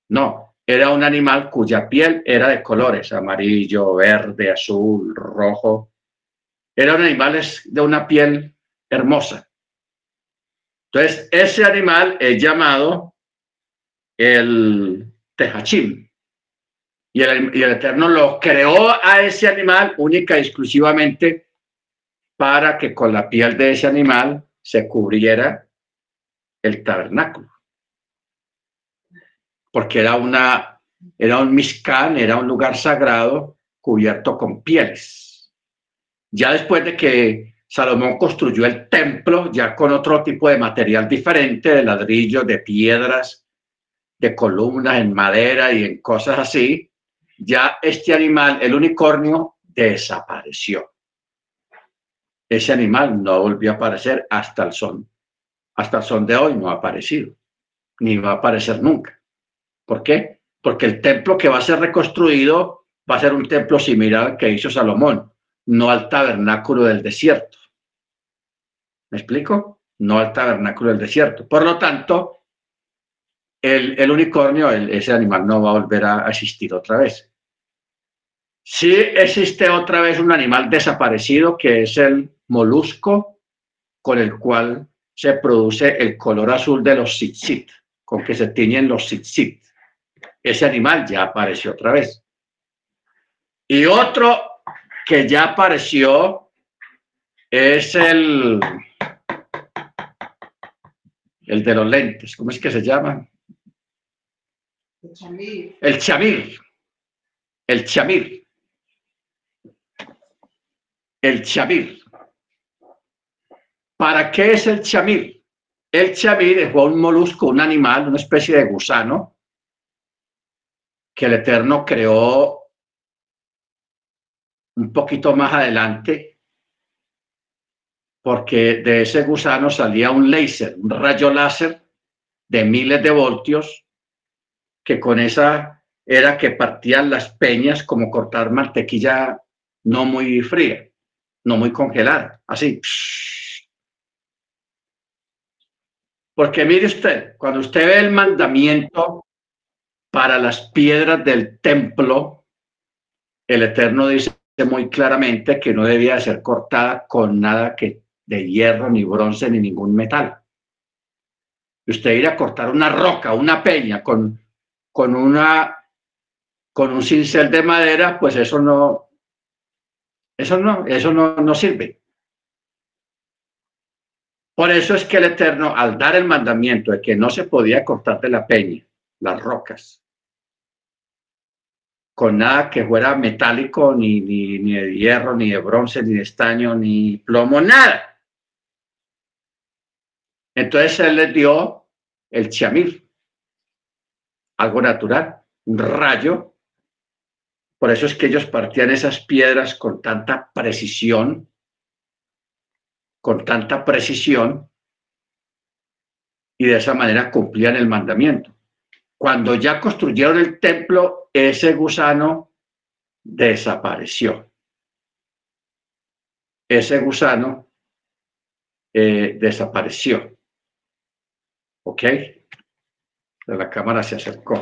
No, era un animal cuya piel era de colores, amarillo, verde, azul, rojo. Eran animales de una piel hermosa. Entonces, ese animal es llamado el tejachim. Y el, y el Eterno lo creó a ese animal única y exclusivamente para que con la piel de ese animal se cubriera el tabernáculo porque era, una, era un miscán, era un lugar sagrado cubierto con pieles. Ya después de que Salomón construyó el templo, ya con otro tipo de material diferente, de ladrillos, de piedras, de columnas en madera y en cosas así, ya este animal, el unicornio, desapareció. Ese animal no volvió a aparecer hasta el son. Hasta el son de hoy no ha aparecido, ni va a aparecer nunca. ¿Por qué? Porque el templo que va a ser reconstruido va a ser un templo similar al que hizo Salomón, no al tabernáculo del desierto. ¿Me explico? No al tabernáculo del desierto. Por lo tanto, el, unicornio, ese animal no va a volver a existir otra vez. Sí existe otra vez un animal desaparecido que es el molusco con el cual se produce el color azul de los tzitzit, con que se tiñen los tzitzit. ese animal ya apareció otra vez. Y otro que ya apareció es el, el de los lentes. ¿Cómo es que se llama? El chamir. El chamir. El chamir. ¿Para qué es el chamir? El chamir es un molusco, un animal, una especie de gusano que el Eterno creó un poquito más adelante, porque de ese gusano salía un láser, un rayo láser de miles de voltios, que con esa era que partían las peñas como cortar mantequilla no muy fría, no muy congelada, así. Porque mire usted, cuando usted ve el mandamiento para las piedras del templo, el Eterno dice muy claramente que no debía ser cortada con nada que de hierro, ni bronce, ni ningún metal. Usted ir a cortar una roca, una peña con, con, una, con un cincel de madera, pues eso no, eso no, eso no, no sirve. Por eso es que el Eterno, al dar el mandamiento de que no se podía cortar de la peña, las rocas, con nada que fuera metálico, ni, ni, de hierro, ni de bronce, ni de estaño, ni plomo, nada. Entonces él les dio el chamir, algo natural, un rayo. Por eso es que ellos partían esas piedras con tanta precisión, con tanta precisión, y de esa manera cumplían el mandamiento. Cuando ya construyeron el templo, ese gusano desapareció. Ese gusano eh, desapareció. ¿Ok? La cámara se acercó.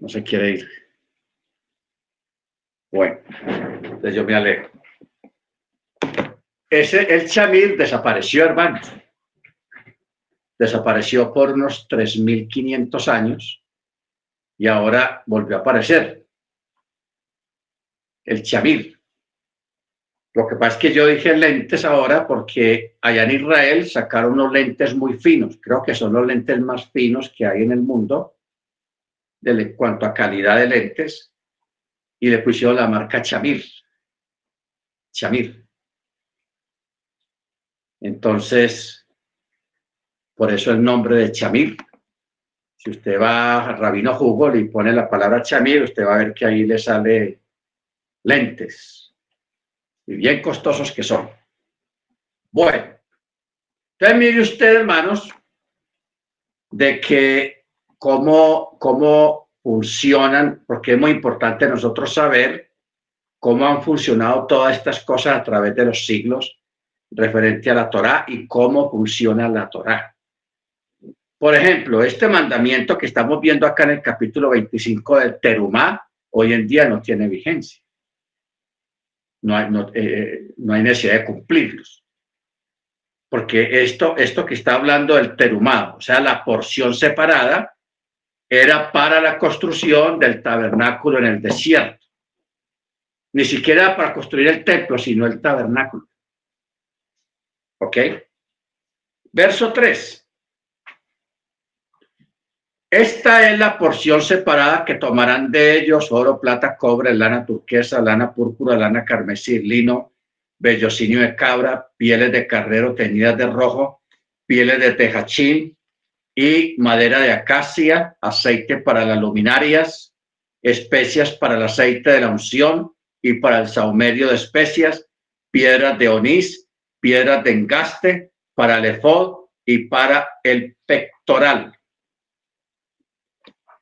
No se quiere ir. Bueno, entonces yo me alejo. Ese, el chamir desapareció, hermanos. Desapareció por unos 3.500 años y ahora volvió a aparecer. El chamir. Lo que pasa es que yo dije lentes ahora porque allá en Israel sacaron unos lentes muy finos. Creo que son los lentes más finos que hay en el mundo en cuanto a calidad de lentes y le pusieron la marca Chamir. Chamir. Entonces, por eso el nombre de chamir. Si usted va a Rabino Google y pone la palabra chamir, usted va a ver que ahí le sale lentes. Y bien costosos que son. Bueno, entonces mire usted, hermanos, de que cómo, cómo funcionan, porque es muy importante nosotros saber cómo han funcionado todas estas cosas a través de los siglos referente a la Torá y cómo funciona la Torá. Por ejemplo, este mandamiento que estamos viendo acá en el capítulo 25 del Terumá, hoy en día no tiene vigencia. No hay, no, eh, no hay necesidad de cumplirlos. Porque esto, esto que está hablando del Terumá, o sea, la porción separada, era para la construcción del tabernáculo en el desierto. Ni siquiera para construir el templo, sino el tabernáculo. ¿Ok? Verso 3. Esta es la porción separada que tomarán de ellos oro, plata, cobre, lana turquesa, lana púrpura, lana carmesí, lino, vellocinio de cabra, pieles de carrero teñidas de rojo, pieles de tejachín y madera de acacia, aceite para las luminarias, especias para el aceite de la unción y para el saumerio de especias, piedras de onís, piedras de engaste para el efod y para el pectoral.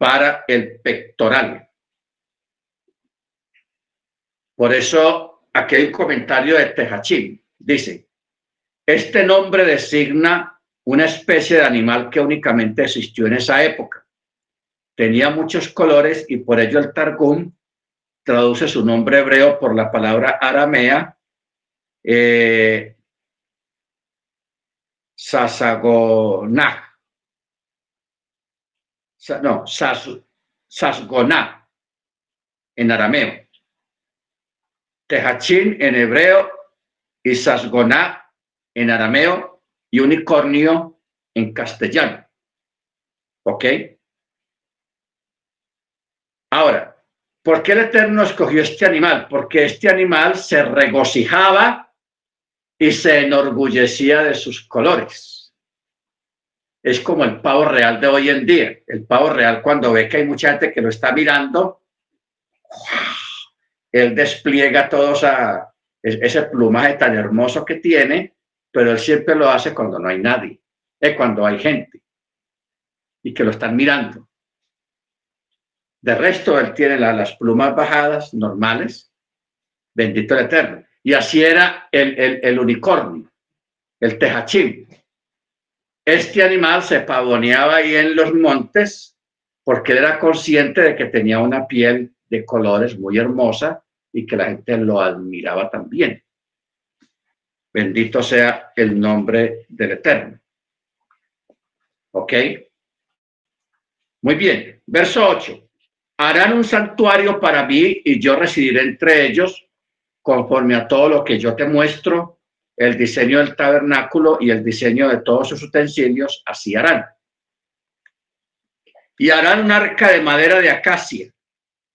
Para el pectoral. Por eso aquí hay un comentario de Tejachín. Dice, este nombre designa una especie de animal que únicamente existió en esa época. Tenía muchos colores y por ello el Targum traduce su nombre hebreo por la palabra aramea eh. No, Sasgoná en arameo. Tejachín en hebreo y Sasgoná en arameo y unicornio en castellano. ¿Ok? Ahora, ¿por qué el Eterno escogió este animal? Porque este animal se regocijaba y se enorgullecía de sus colores. Es como el pavo real de hoy en día. El pavo real cuando ve que hay mucha gente que lo está mirando, él despliega todo ese plumaje tan hermoso que tiene, pero él siempre lo hace cuando no hay nadie, es cuando hay gente y que lo están mirando. De resto, él tiene las plumas bajadas normales, bendito el Eterno. Y así era el, el, unicornio, el tejachín. Este animal se pavoneaba ahí en los montes porque era consciente de que tenía una piel de colores muy hermosa y que la gente lo admiraba también. Bendito sea el nombre del Eterno. ¿Ok? Muy bien. Verso 8. Harán un santuario para mí y yo residiré entre ellos conforme a todo lo que yo te muestro, el diseño del tabernáculo y el diseño de todos sus utensilios, así harán. Y harán un arca de madera de acacia,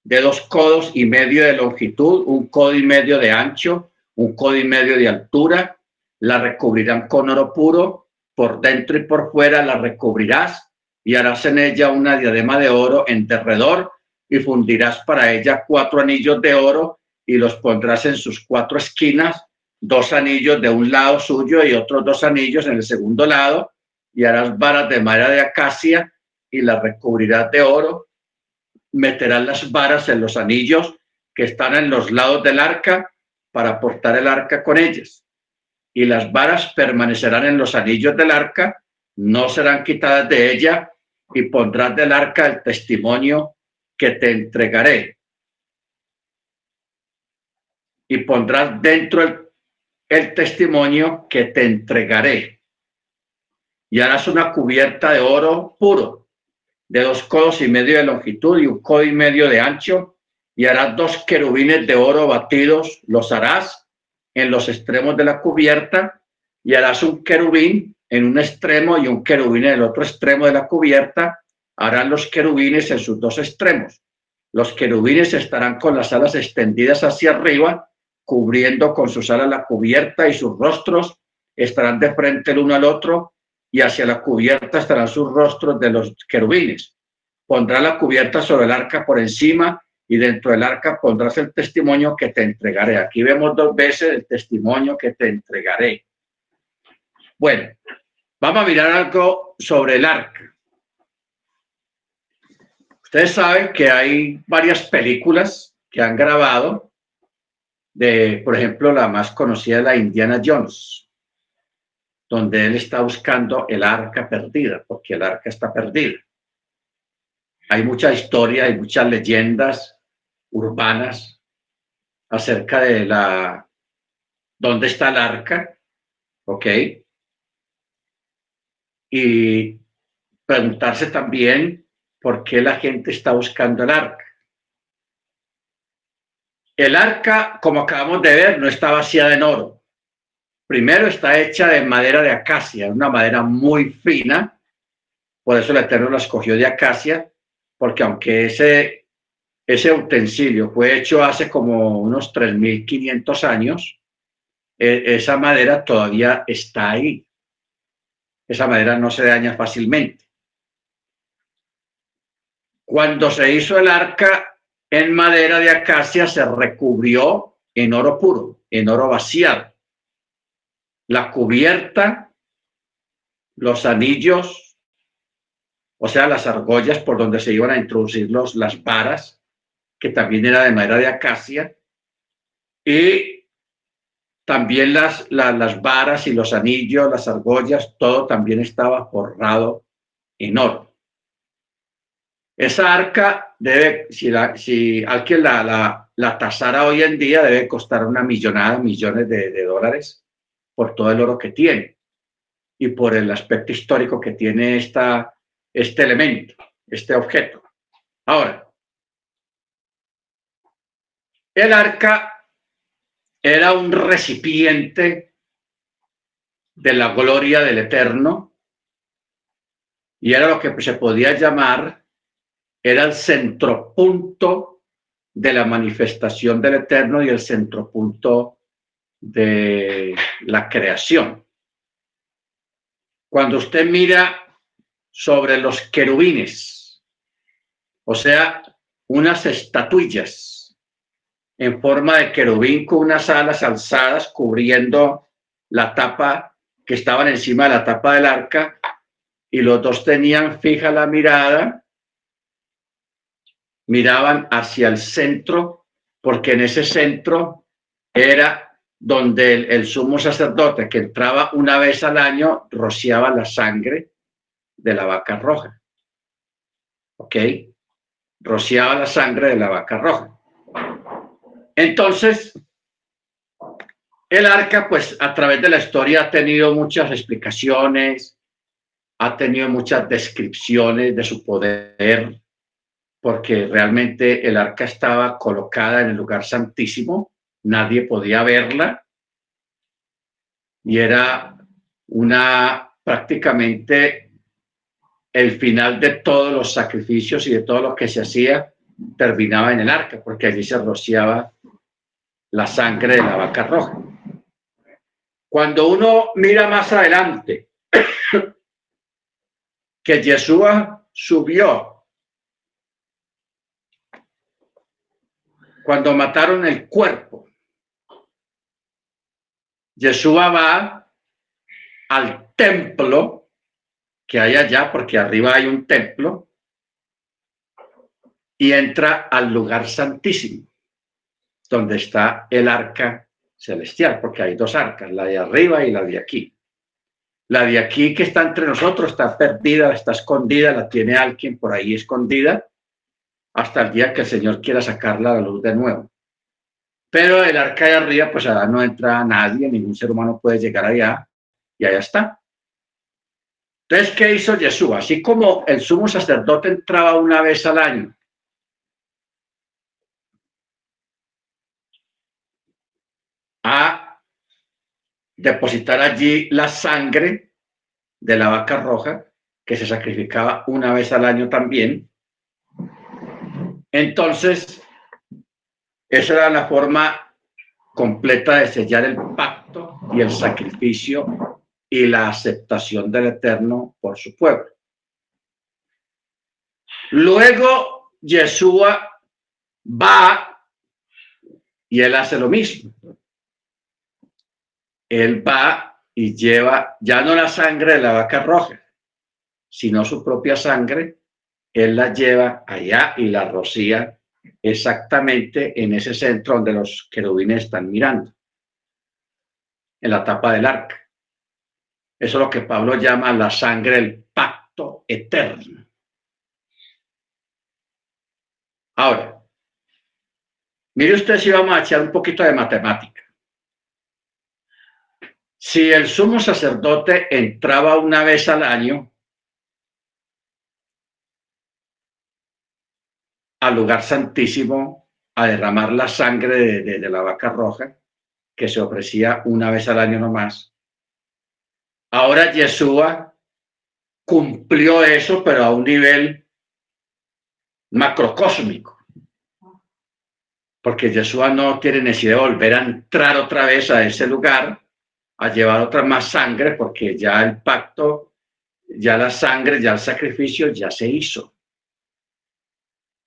de dos codos y medio de longitud, un codo y medio de ancho, un codo y medio de altura. La recubrirán con oro puro, por dentro y por fuera la recubrirás y harás en ella una diadema de oro en derredor y fundirás para ella cuatro anillos de oro y los pondrás en sus cuatro esquinas, dos anillos de un lado suyo y otros dos anillos en el segundo lado, y harás varas de madera de acacia y las recubrirás de oro. Meterás las varas en los anillos que están en los lados del arca para portar el arca con ellas. Y las varas permanecerán en los anillos del arca, no serán quitadas de ella, y pondrás del arca el testimonio que te entregaré y pondrás dentro el, testimonio que te entregaré. Y harás una cubierta de oro puro, de dos codos y medio de longitud y un codo y medio de ancho, y harás dos querubines de oro batidos, los harás en los extremos de la cubierta, y harás un querubín en un extremo y un querubín en el otro extremo de la cubierta, harán los querubines en sus dos extremos. Los querubines estarán con las alas extendidas hacia arriba cubriendo con sus alas la cubierta y sus rostros estarán de frente el uno al otro y hacia la cubierta estarán sus rostros de los querubines. Pondrá la cubierta sobre el arca por encima y dentro del arca pondrás el testimonio que te entregaré. Aquí vemos dos veces el testimonio que te entregaré. Bueno, vamos a mirar algo sobre el arca. Ustedes saben que hay varias películas que han grabado de, por ejemplo, la más conocida, la Indiana Jones, donde él está buscando el arca perdida, porque el arca está perdida. Hay mucha historia, hay muchas leyendas urbanas acerca de la dónde está el arca, ¿ok? Y preguntarse también por qué la gente está buscando el arca. El arca, como acabamos de ver, no está vaciada en oro. Primero está hecha de madera de acacia, una madera muy fina. Por eso el Eterno la escogió de acacia, porque aunque ese, ese utensilio fue hecho hace como unos 3.500 años, e, esa madera todavía está ahí. Esa madera no se daña fácilmente. Cuando se hizo el arca, en madera de acacia se recubrió en oro puro, en oro vaciado. La cubierta, los anillos, o sea, las argollas por donde se iban a introducir los, las varas, que también era de madera de acacia, y también las, las varas y los anillos, las argollas, todo también estaba forrado en oro. Esa arca debe, si, la, alguien la, la, la, tasara hoy en día, debe costar una millonada, millones de, de, dólares por todo el oro que tiene. y por el aspecto histórico que tiene esta, este elemento, este objeto. Ahora, el arca era un recipiente de la gloria del Eterno y era lo que se podía llamar, era el centropunto de la manifestación del Eterno y el centropunto de la creación. Cuando usted mira sobre los querubines, o sea, unas estatuillas en forma de querubín con unas alas alzadas cubriendo la tapa que estaban encima de la tapa del arca y los dos tenían fija la mirada, miraban hacia el centro, porque en ese centro era donde el, sumo sacerdote que entraba una vez al año rociaba la sangre de la vaca roja. ¿Ok? Rociaba la sangre de la vaca roja. Entonces, el arca, pues a través de la historia ha tenido muchas explicaciones, ha tenido muchas descripciones de su poder, porque realmente el arca estaba colocada en el lugar santísimo nadie podía verla y era una prácticamente el final de todos los sacrificios y de todo lo que se hacía terminaba en el arca, porque allí se rociaba la sangre de la vaca roja. Cuando uno mira más adelante, que Yeshua subió, cuando mataron el cuerpo, Yeshua va al templo que hay allá, porque arriba hay un templo, y entra al lugar santísimo, donde está el arca celestial, porque hay dos arcas, la de arriba y la de aquí. La de aquí que está entre nosotros está perdida, está escondida, la tiene alguien por ahí escondida, hasta el día que el Señor quiera sacarla a la luz de nuevo. Pero el arca de arriba, pues allá no entra nadie, ningún ser humano puede llegar allá y allá está. Entonces, ¿qué hizo Jesús? Así como el sumo sacerdote entraba una vez al año a depositar allí la sangre de la vaca roja, que se sacrificaba una vez al año también. Entonces, esa era la forma completa de sellar el pacto y el sacrificio y la aceptación del Eterno por su pueblo. Luego Yeshua va y él hace lo mismo. Él va y lleva ya no la sangre de la vaca roja, sino su propia sangre, él la lleva allá y la rocía exactamente en ese centro donde los querubines están mirando, en la tapa del arca. Eso es lo que Pablo llama la sangre del pacto eterno. Ahora, mire usted si vamos a echar un poquito de matemática. Si el sumo sacerdote entraba una vez al año, al lugar santísimo a derramar la sangre de, la vaca roja, que se ofrecía una vez al año nomás. Ahora Yeshua cumplió eso, pero a un nivel macrocósmico. Porque Yeshua no tiene necesidad de volver a entrar otra vez a ese lugar, a llevar otra más sangre, porque ya el pacto, ya la sangre, ya el sacrificio ya se hizo.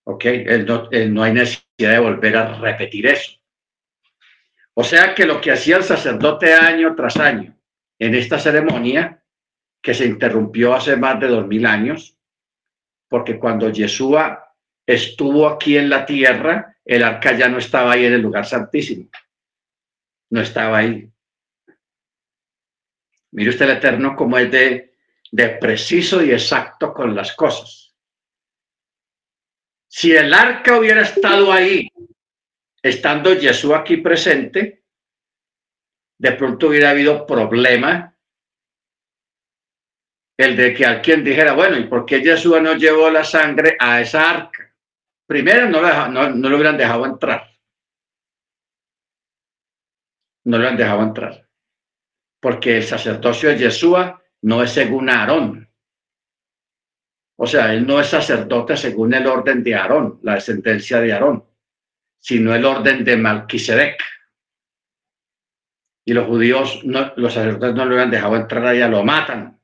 ¿Ok? no, no hay necesidad de volver a repetir eso. O sea que lo que hacía el sacerdote año tras año en esta ceremonia, que se interrumpió hace más de dos mil años, porque cuando Yeshua estuvo aquí en la tierra, el arca ya no estaba ahí en el lugar santísimo. No estaba ahí. Mire usted el Eterno como es de preciso y exacto con las cosas. Si el arca hubiera estado ahí, estando Jesús aquí presente, de pronto hubiera habido problema el de que alguien dijera, bueno, ¿y por qué Jesús no llevó la sangre a esa arca? Primero, no, no, lo hubieran dejado entrar. No lo han dejado entrar. Porque el sacerdocio de Yeshua no es según Aarón. O sea, él no es sacerdote según el orden de Aarón, la descendencia de Aarón, sino el orden de Malquisedec. Y los judíos, los sacerdotes no lo hubieran dejado entrar allá, lo matan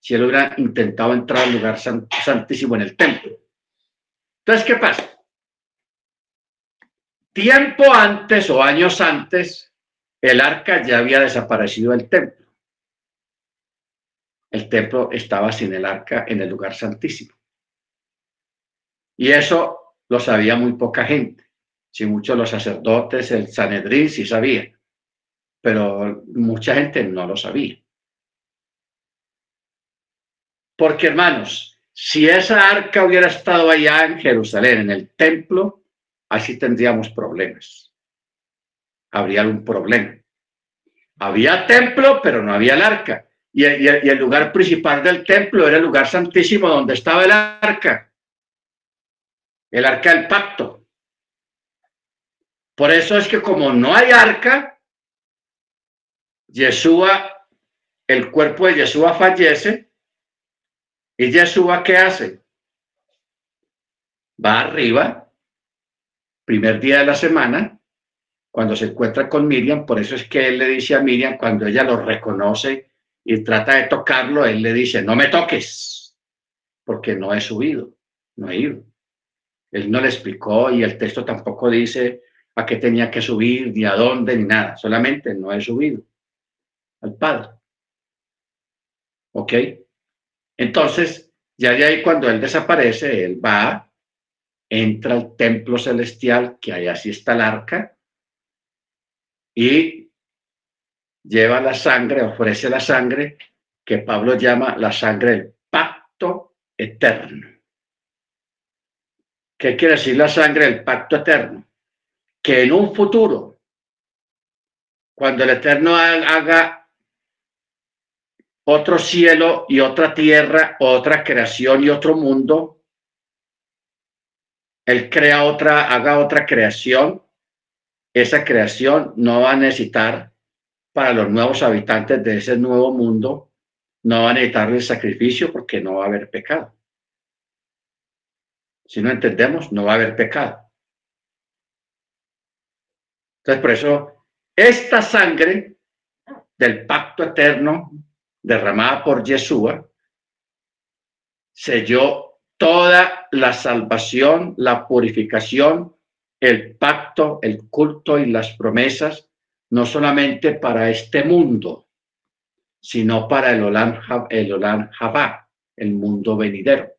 si él hubiera intentado entrar al lugar santísimo en el templo. Entonces, ¿qué pasa? Tiempo antes o años antes, el arca ya había desaparecido del templo. El templo estaba sin el arca en el lugar santísimo. Y eso lo sabía muy poca gente. Si muchos los sacerdotes, el Sanedrín sí sabía, pero mucha gente no lo sabía. Porque hermanos, si esa arca hubiera estado allá en Jerusalén, en el templo, así tendríamos problemas. Habría un problema. Había templo, pero no había el arca. Y, el lugar principal del templo era el lugar santísimo donde estaba el arca. El arca del pacto. Por eso es que como no hay arca, Yeshua, el cuerpo de Yeshua fallece ¿Y Yeshua qué hace? Va arriba, primer día de la semana, cuando se encuentra con Miriam, por eso es que él le dice a Miriam, cuando ella lo reconoce y trata de tocarlo, él le dice, no me toques, porque no he subido, no he ido. Él no le explicó y el texto tampoco dice a qué tenía que subir, ni a dónde, ni nada, solamente no he subido al Padre. ¿Ok? Entonces, ya de ahí cuando él desaparece, él va, entra al templo celestial, que ahí así está el arca, y lleva la sangre, ofrece la sangre, que Pablo llama la sangre del pacto eterno. ¿Qué quiere decir la sangre del pacto eterno? Que en un futuro, cuando el Eterno haga otro cielo y otra tierra, otra creación y otro mundo. Él crea otra, haga otra creación. Esa creación no va a necesitar para los nuevos habitantes de ese nuevo mundo, no va a necesitar el sacrificio porque no va a haber pecado. Si no entendemos, no va a haber pecado. Entonces, por eso, esta sangre del pacto eterno derramada por Yeshua, selló toda la salvación, la purificación, el pacto, el culto y las promesas, no solamente para este mundo, sino para el Olam, el Olam Jabá, el mundo venidero.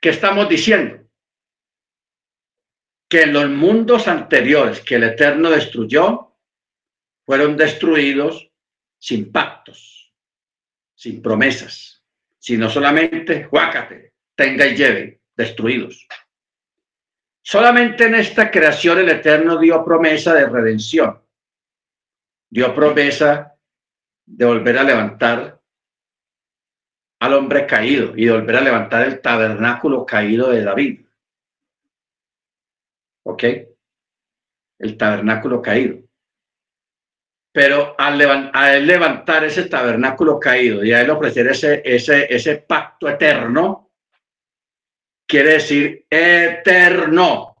¿Qué estamos diciendo? Que en los mundos anteriores que el Eterno destruyó, fueron destruidos sin pactos, sin promesas, sino solamente, juácate, tenga y lleve, destruidos. Solamente en esta creación el Eterno dio promesa de redención, dio promesa de volver a levantar al hombre caído y de volver a levantar el tabernáculo caído de David. ¿Ok? El tabernáculo caído. Pero al, levantar ese tabernáculo caído y a él ofrecer ese, ese, pacto eterno, quiere decir eterno.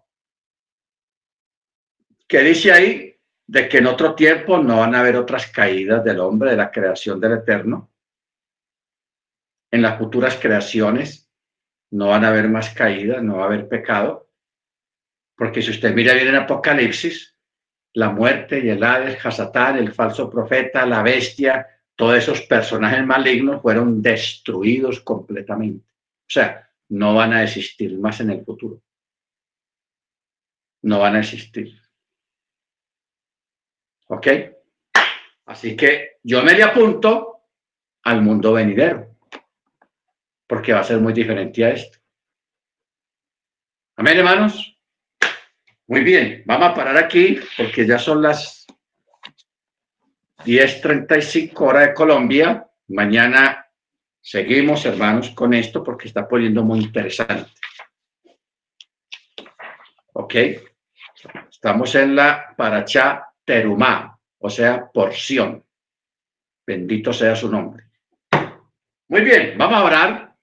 ¿Qué dice ahí? De que en otro tiempo no van a haber otras caídas del hombre, de la creación del eterno. En las futuras creaciones no van a haber más caídas, no va a haber pecado. Porque si usted mira bien en Apocalipsis, la muerte y el Hades, Hasatán, el falso profeta, la bestia, todos esos personajes malignos fueron destruidos completamente. O sea, no van a existir más en el futuro. No van a existir. ¿Ok? Así que yo me le apunto al mundo venidero, porque va a ser muy diferente a esto. Amén, hermanos. Muy bien, vamos a parar aquí porque ya son las 10.35 horas de Colombia. Mañana Seguimos, hermanos, con esto porque está poniendo muy interesante. ¿Ok? Estamos en la Paracha Terumá, o sea, porción. Bendito sea su nombre. Muy bien, vamos a orar.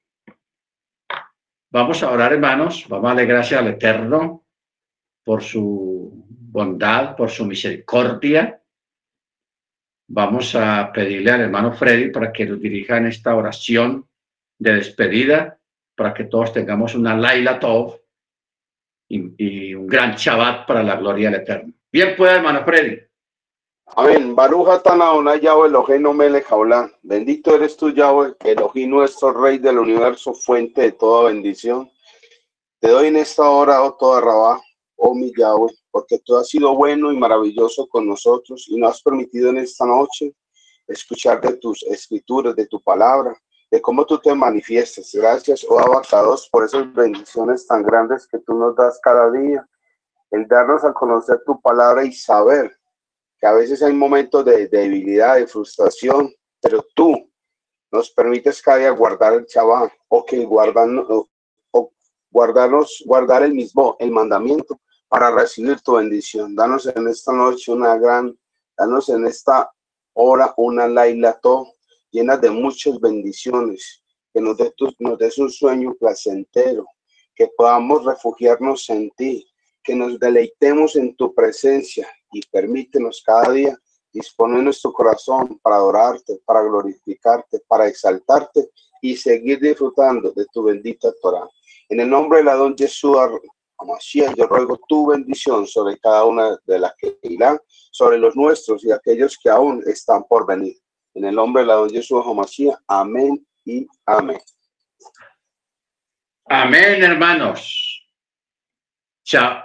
Vamos a orar, hermanos. Vamos a darle gracias al Eterno por su bondad, por su misericordia. Vamos a pedirle al hermano Freddy para que nos dirija en esta oración de despedida, para que todos tengamos una Laila Tov y, un gran Shabbat para la gloria del Eterno. Bien, pues, hermano Freddy.
Amén. Baruja Tanaona Yahweh Elohim Melech Bendito eres tú, Yahweh, Elohim nuestro Rey del universo, fuente de toda bendición. Te doy en esta hora, oh toda Rabá, oh mi Yahweh, porque tú has sido bueno y maravilloso con nosotros y nos has permitido en esta noche escuchar de tus escrituras, de tu palabra, de cómo tú te manifiestas. Gracias, oh abarcados, por esas bendiciones tan grandes que tú nos das cada día, el darnos a conocer tu palabra y saber que a veces hay momentos de, debilidad, de frustración, pero tú nos permites cada día guardar el chaval o que guardan, o, guardarnos, guardar el mismo, el mandamiento para recibir tu bendición. Danos en esta noche una gran, danos en esta hora una lailato llena de muchas bendiciones, que nos nos des un sueño placentero, que podamos refugiarnos en ti, que nos deleitemos en tu presencia y permítenos cada día disponer nuestro corazón para adorarte, para glorificarte, para exaltarte y seguir disfrutando de tu bendita Torah. En el nombre de la don Jesús, yo ruego tu bendición sobre cada una de las que irán, sobre los nuestros y aquellos que aún están por venir. En el nombre de la don Jesús, amén y amén.
Amén, hermanos. Chao.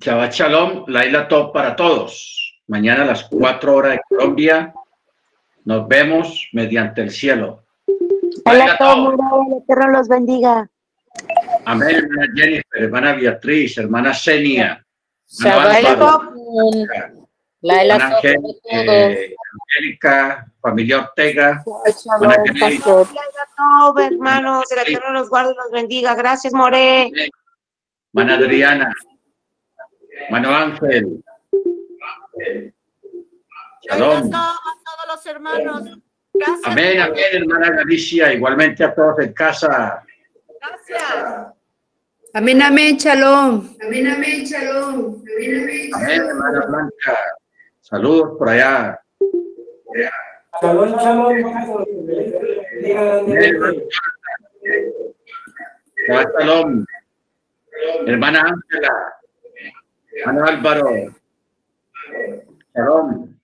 Shabbat Shalom, Laila Top para todos. Mañana a las cuatro horas de Colombia nos vemos mediante el cielo.
Hola a todos, el Eterno los bendiga.
Amén, hermana Jennifer, hermana Beatriz, hermana Senia.
Shabbat
Laila eh, Angélica, familia Ortega.
Shalom, hermanos, el Eterno los guarde y los bendiga. Gracias, More.
Hermana Adriana. Mano Ángel.
Shalom. a todos los hermanos.
Gracias. Amén, amén, hermana Galicia. Igualmente a todos en casa.
Gracias.
Amén, amén, shalom.
Amén, amén, shalom. Amén, amén,
amén hermana Blanca. Saludos por allá.
Shalom, shalom.
Shalom. Hermana Ángela. Ana Álvaro. Shalom.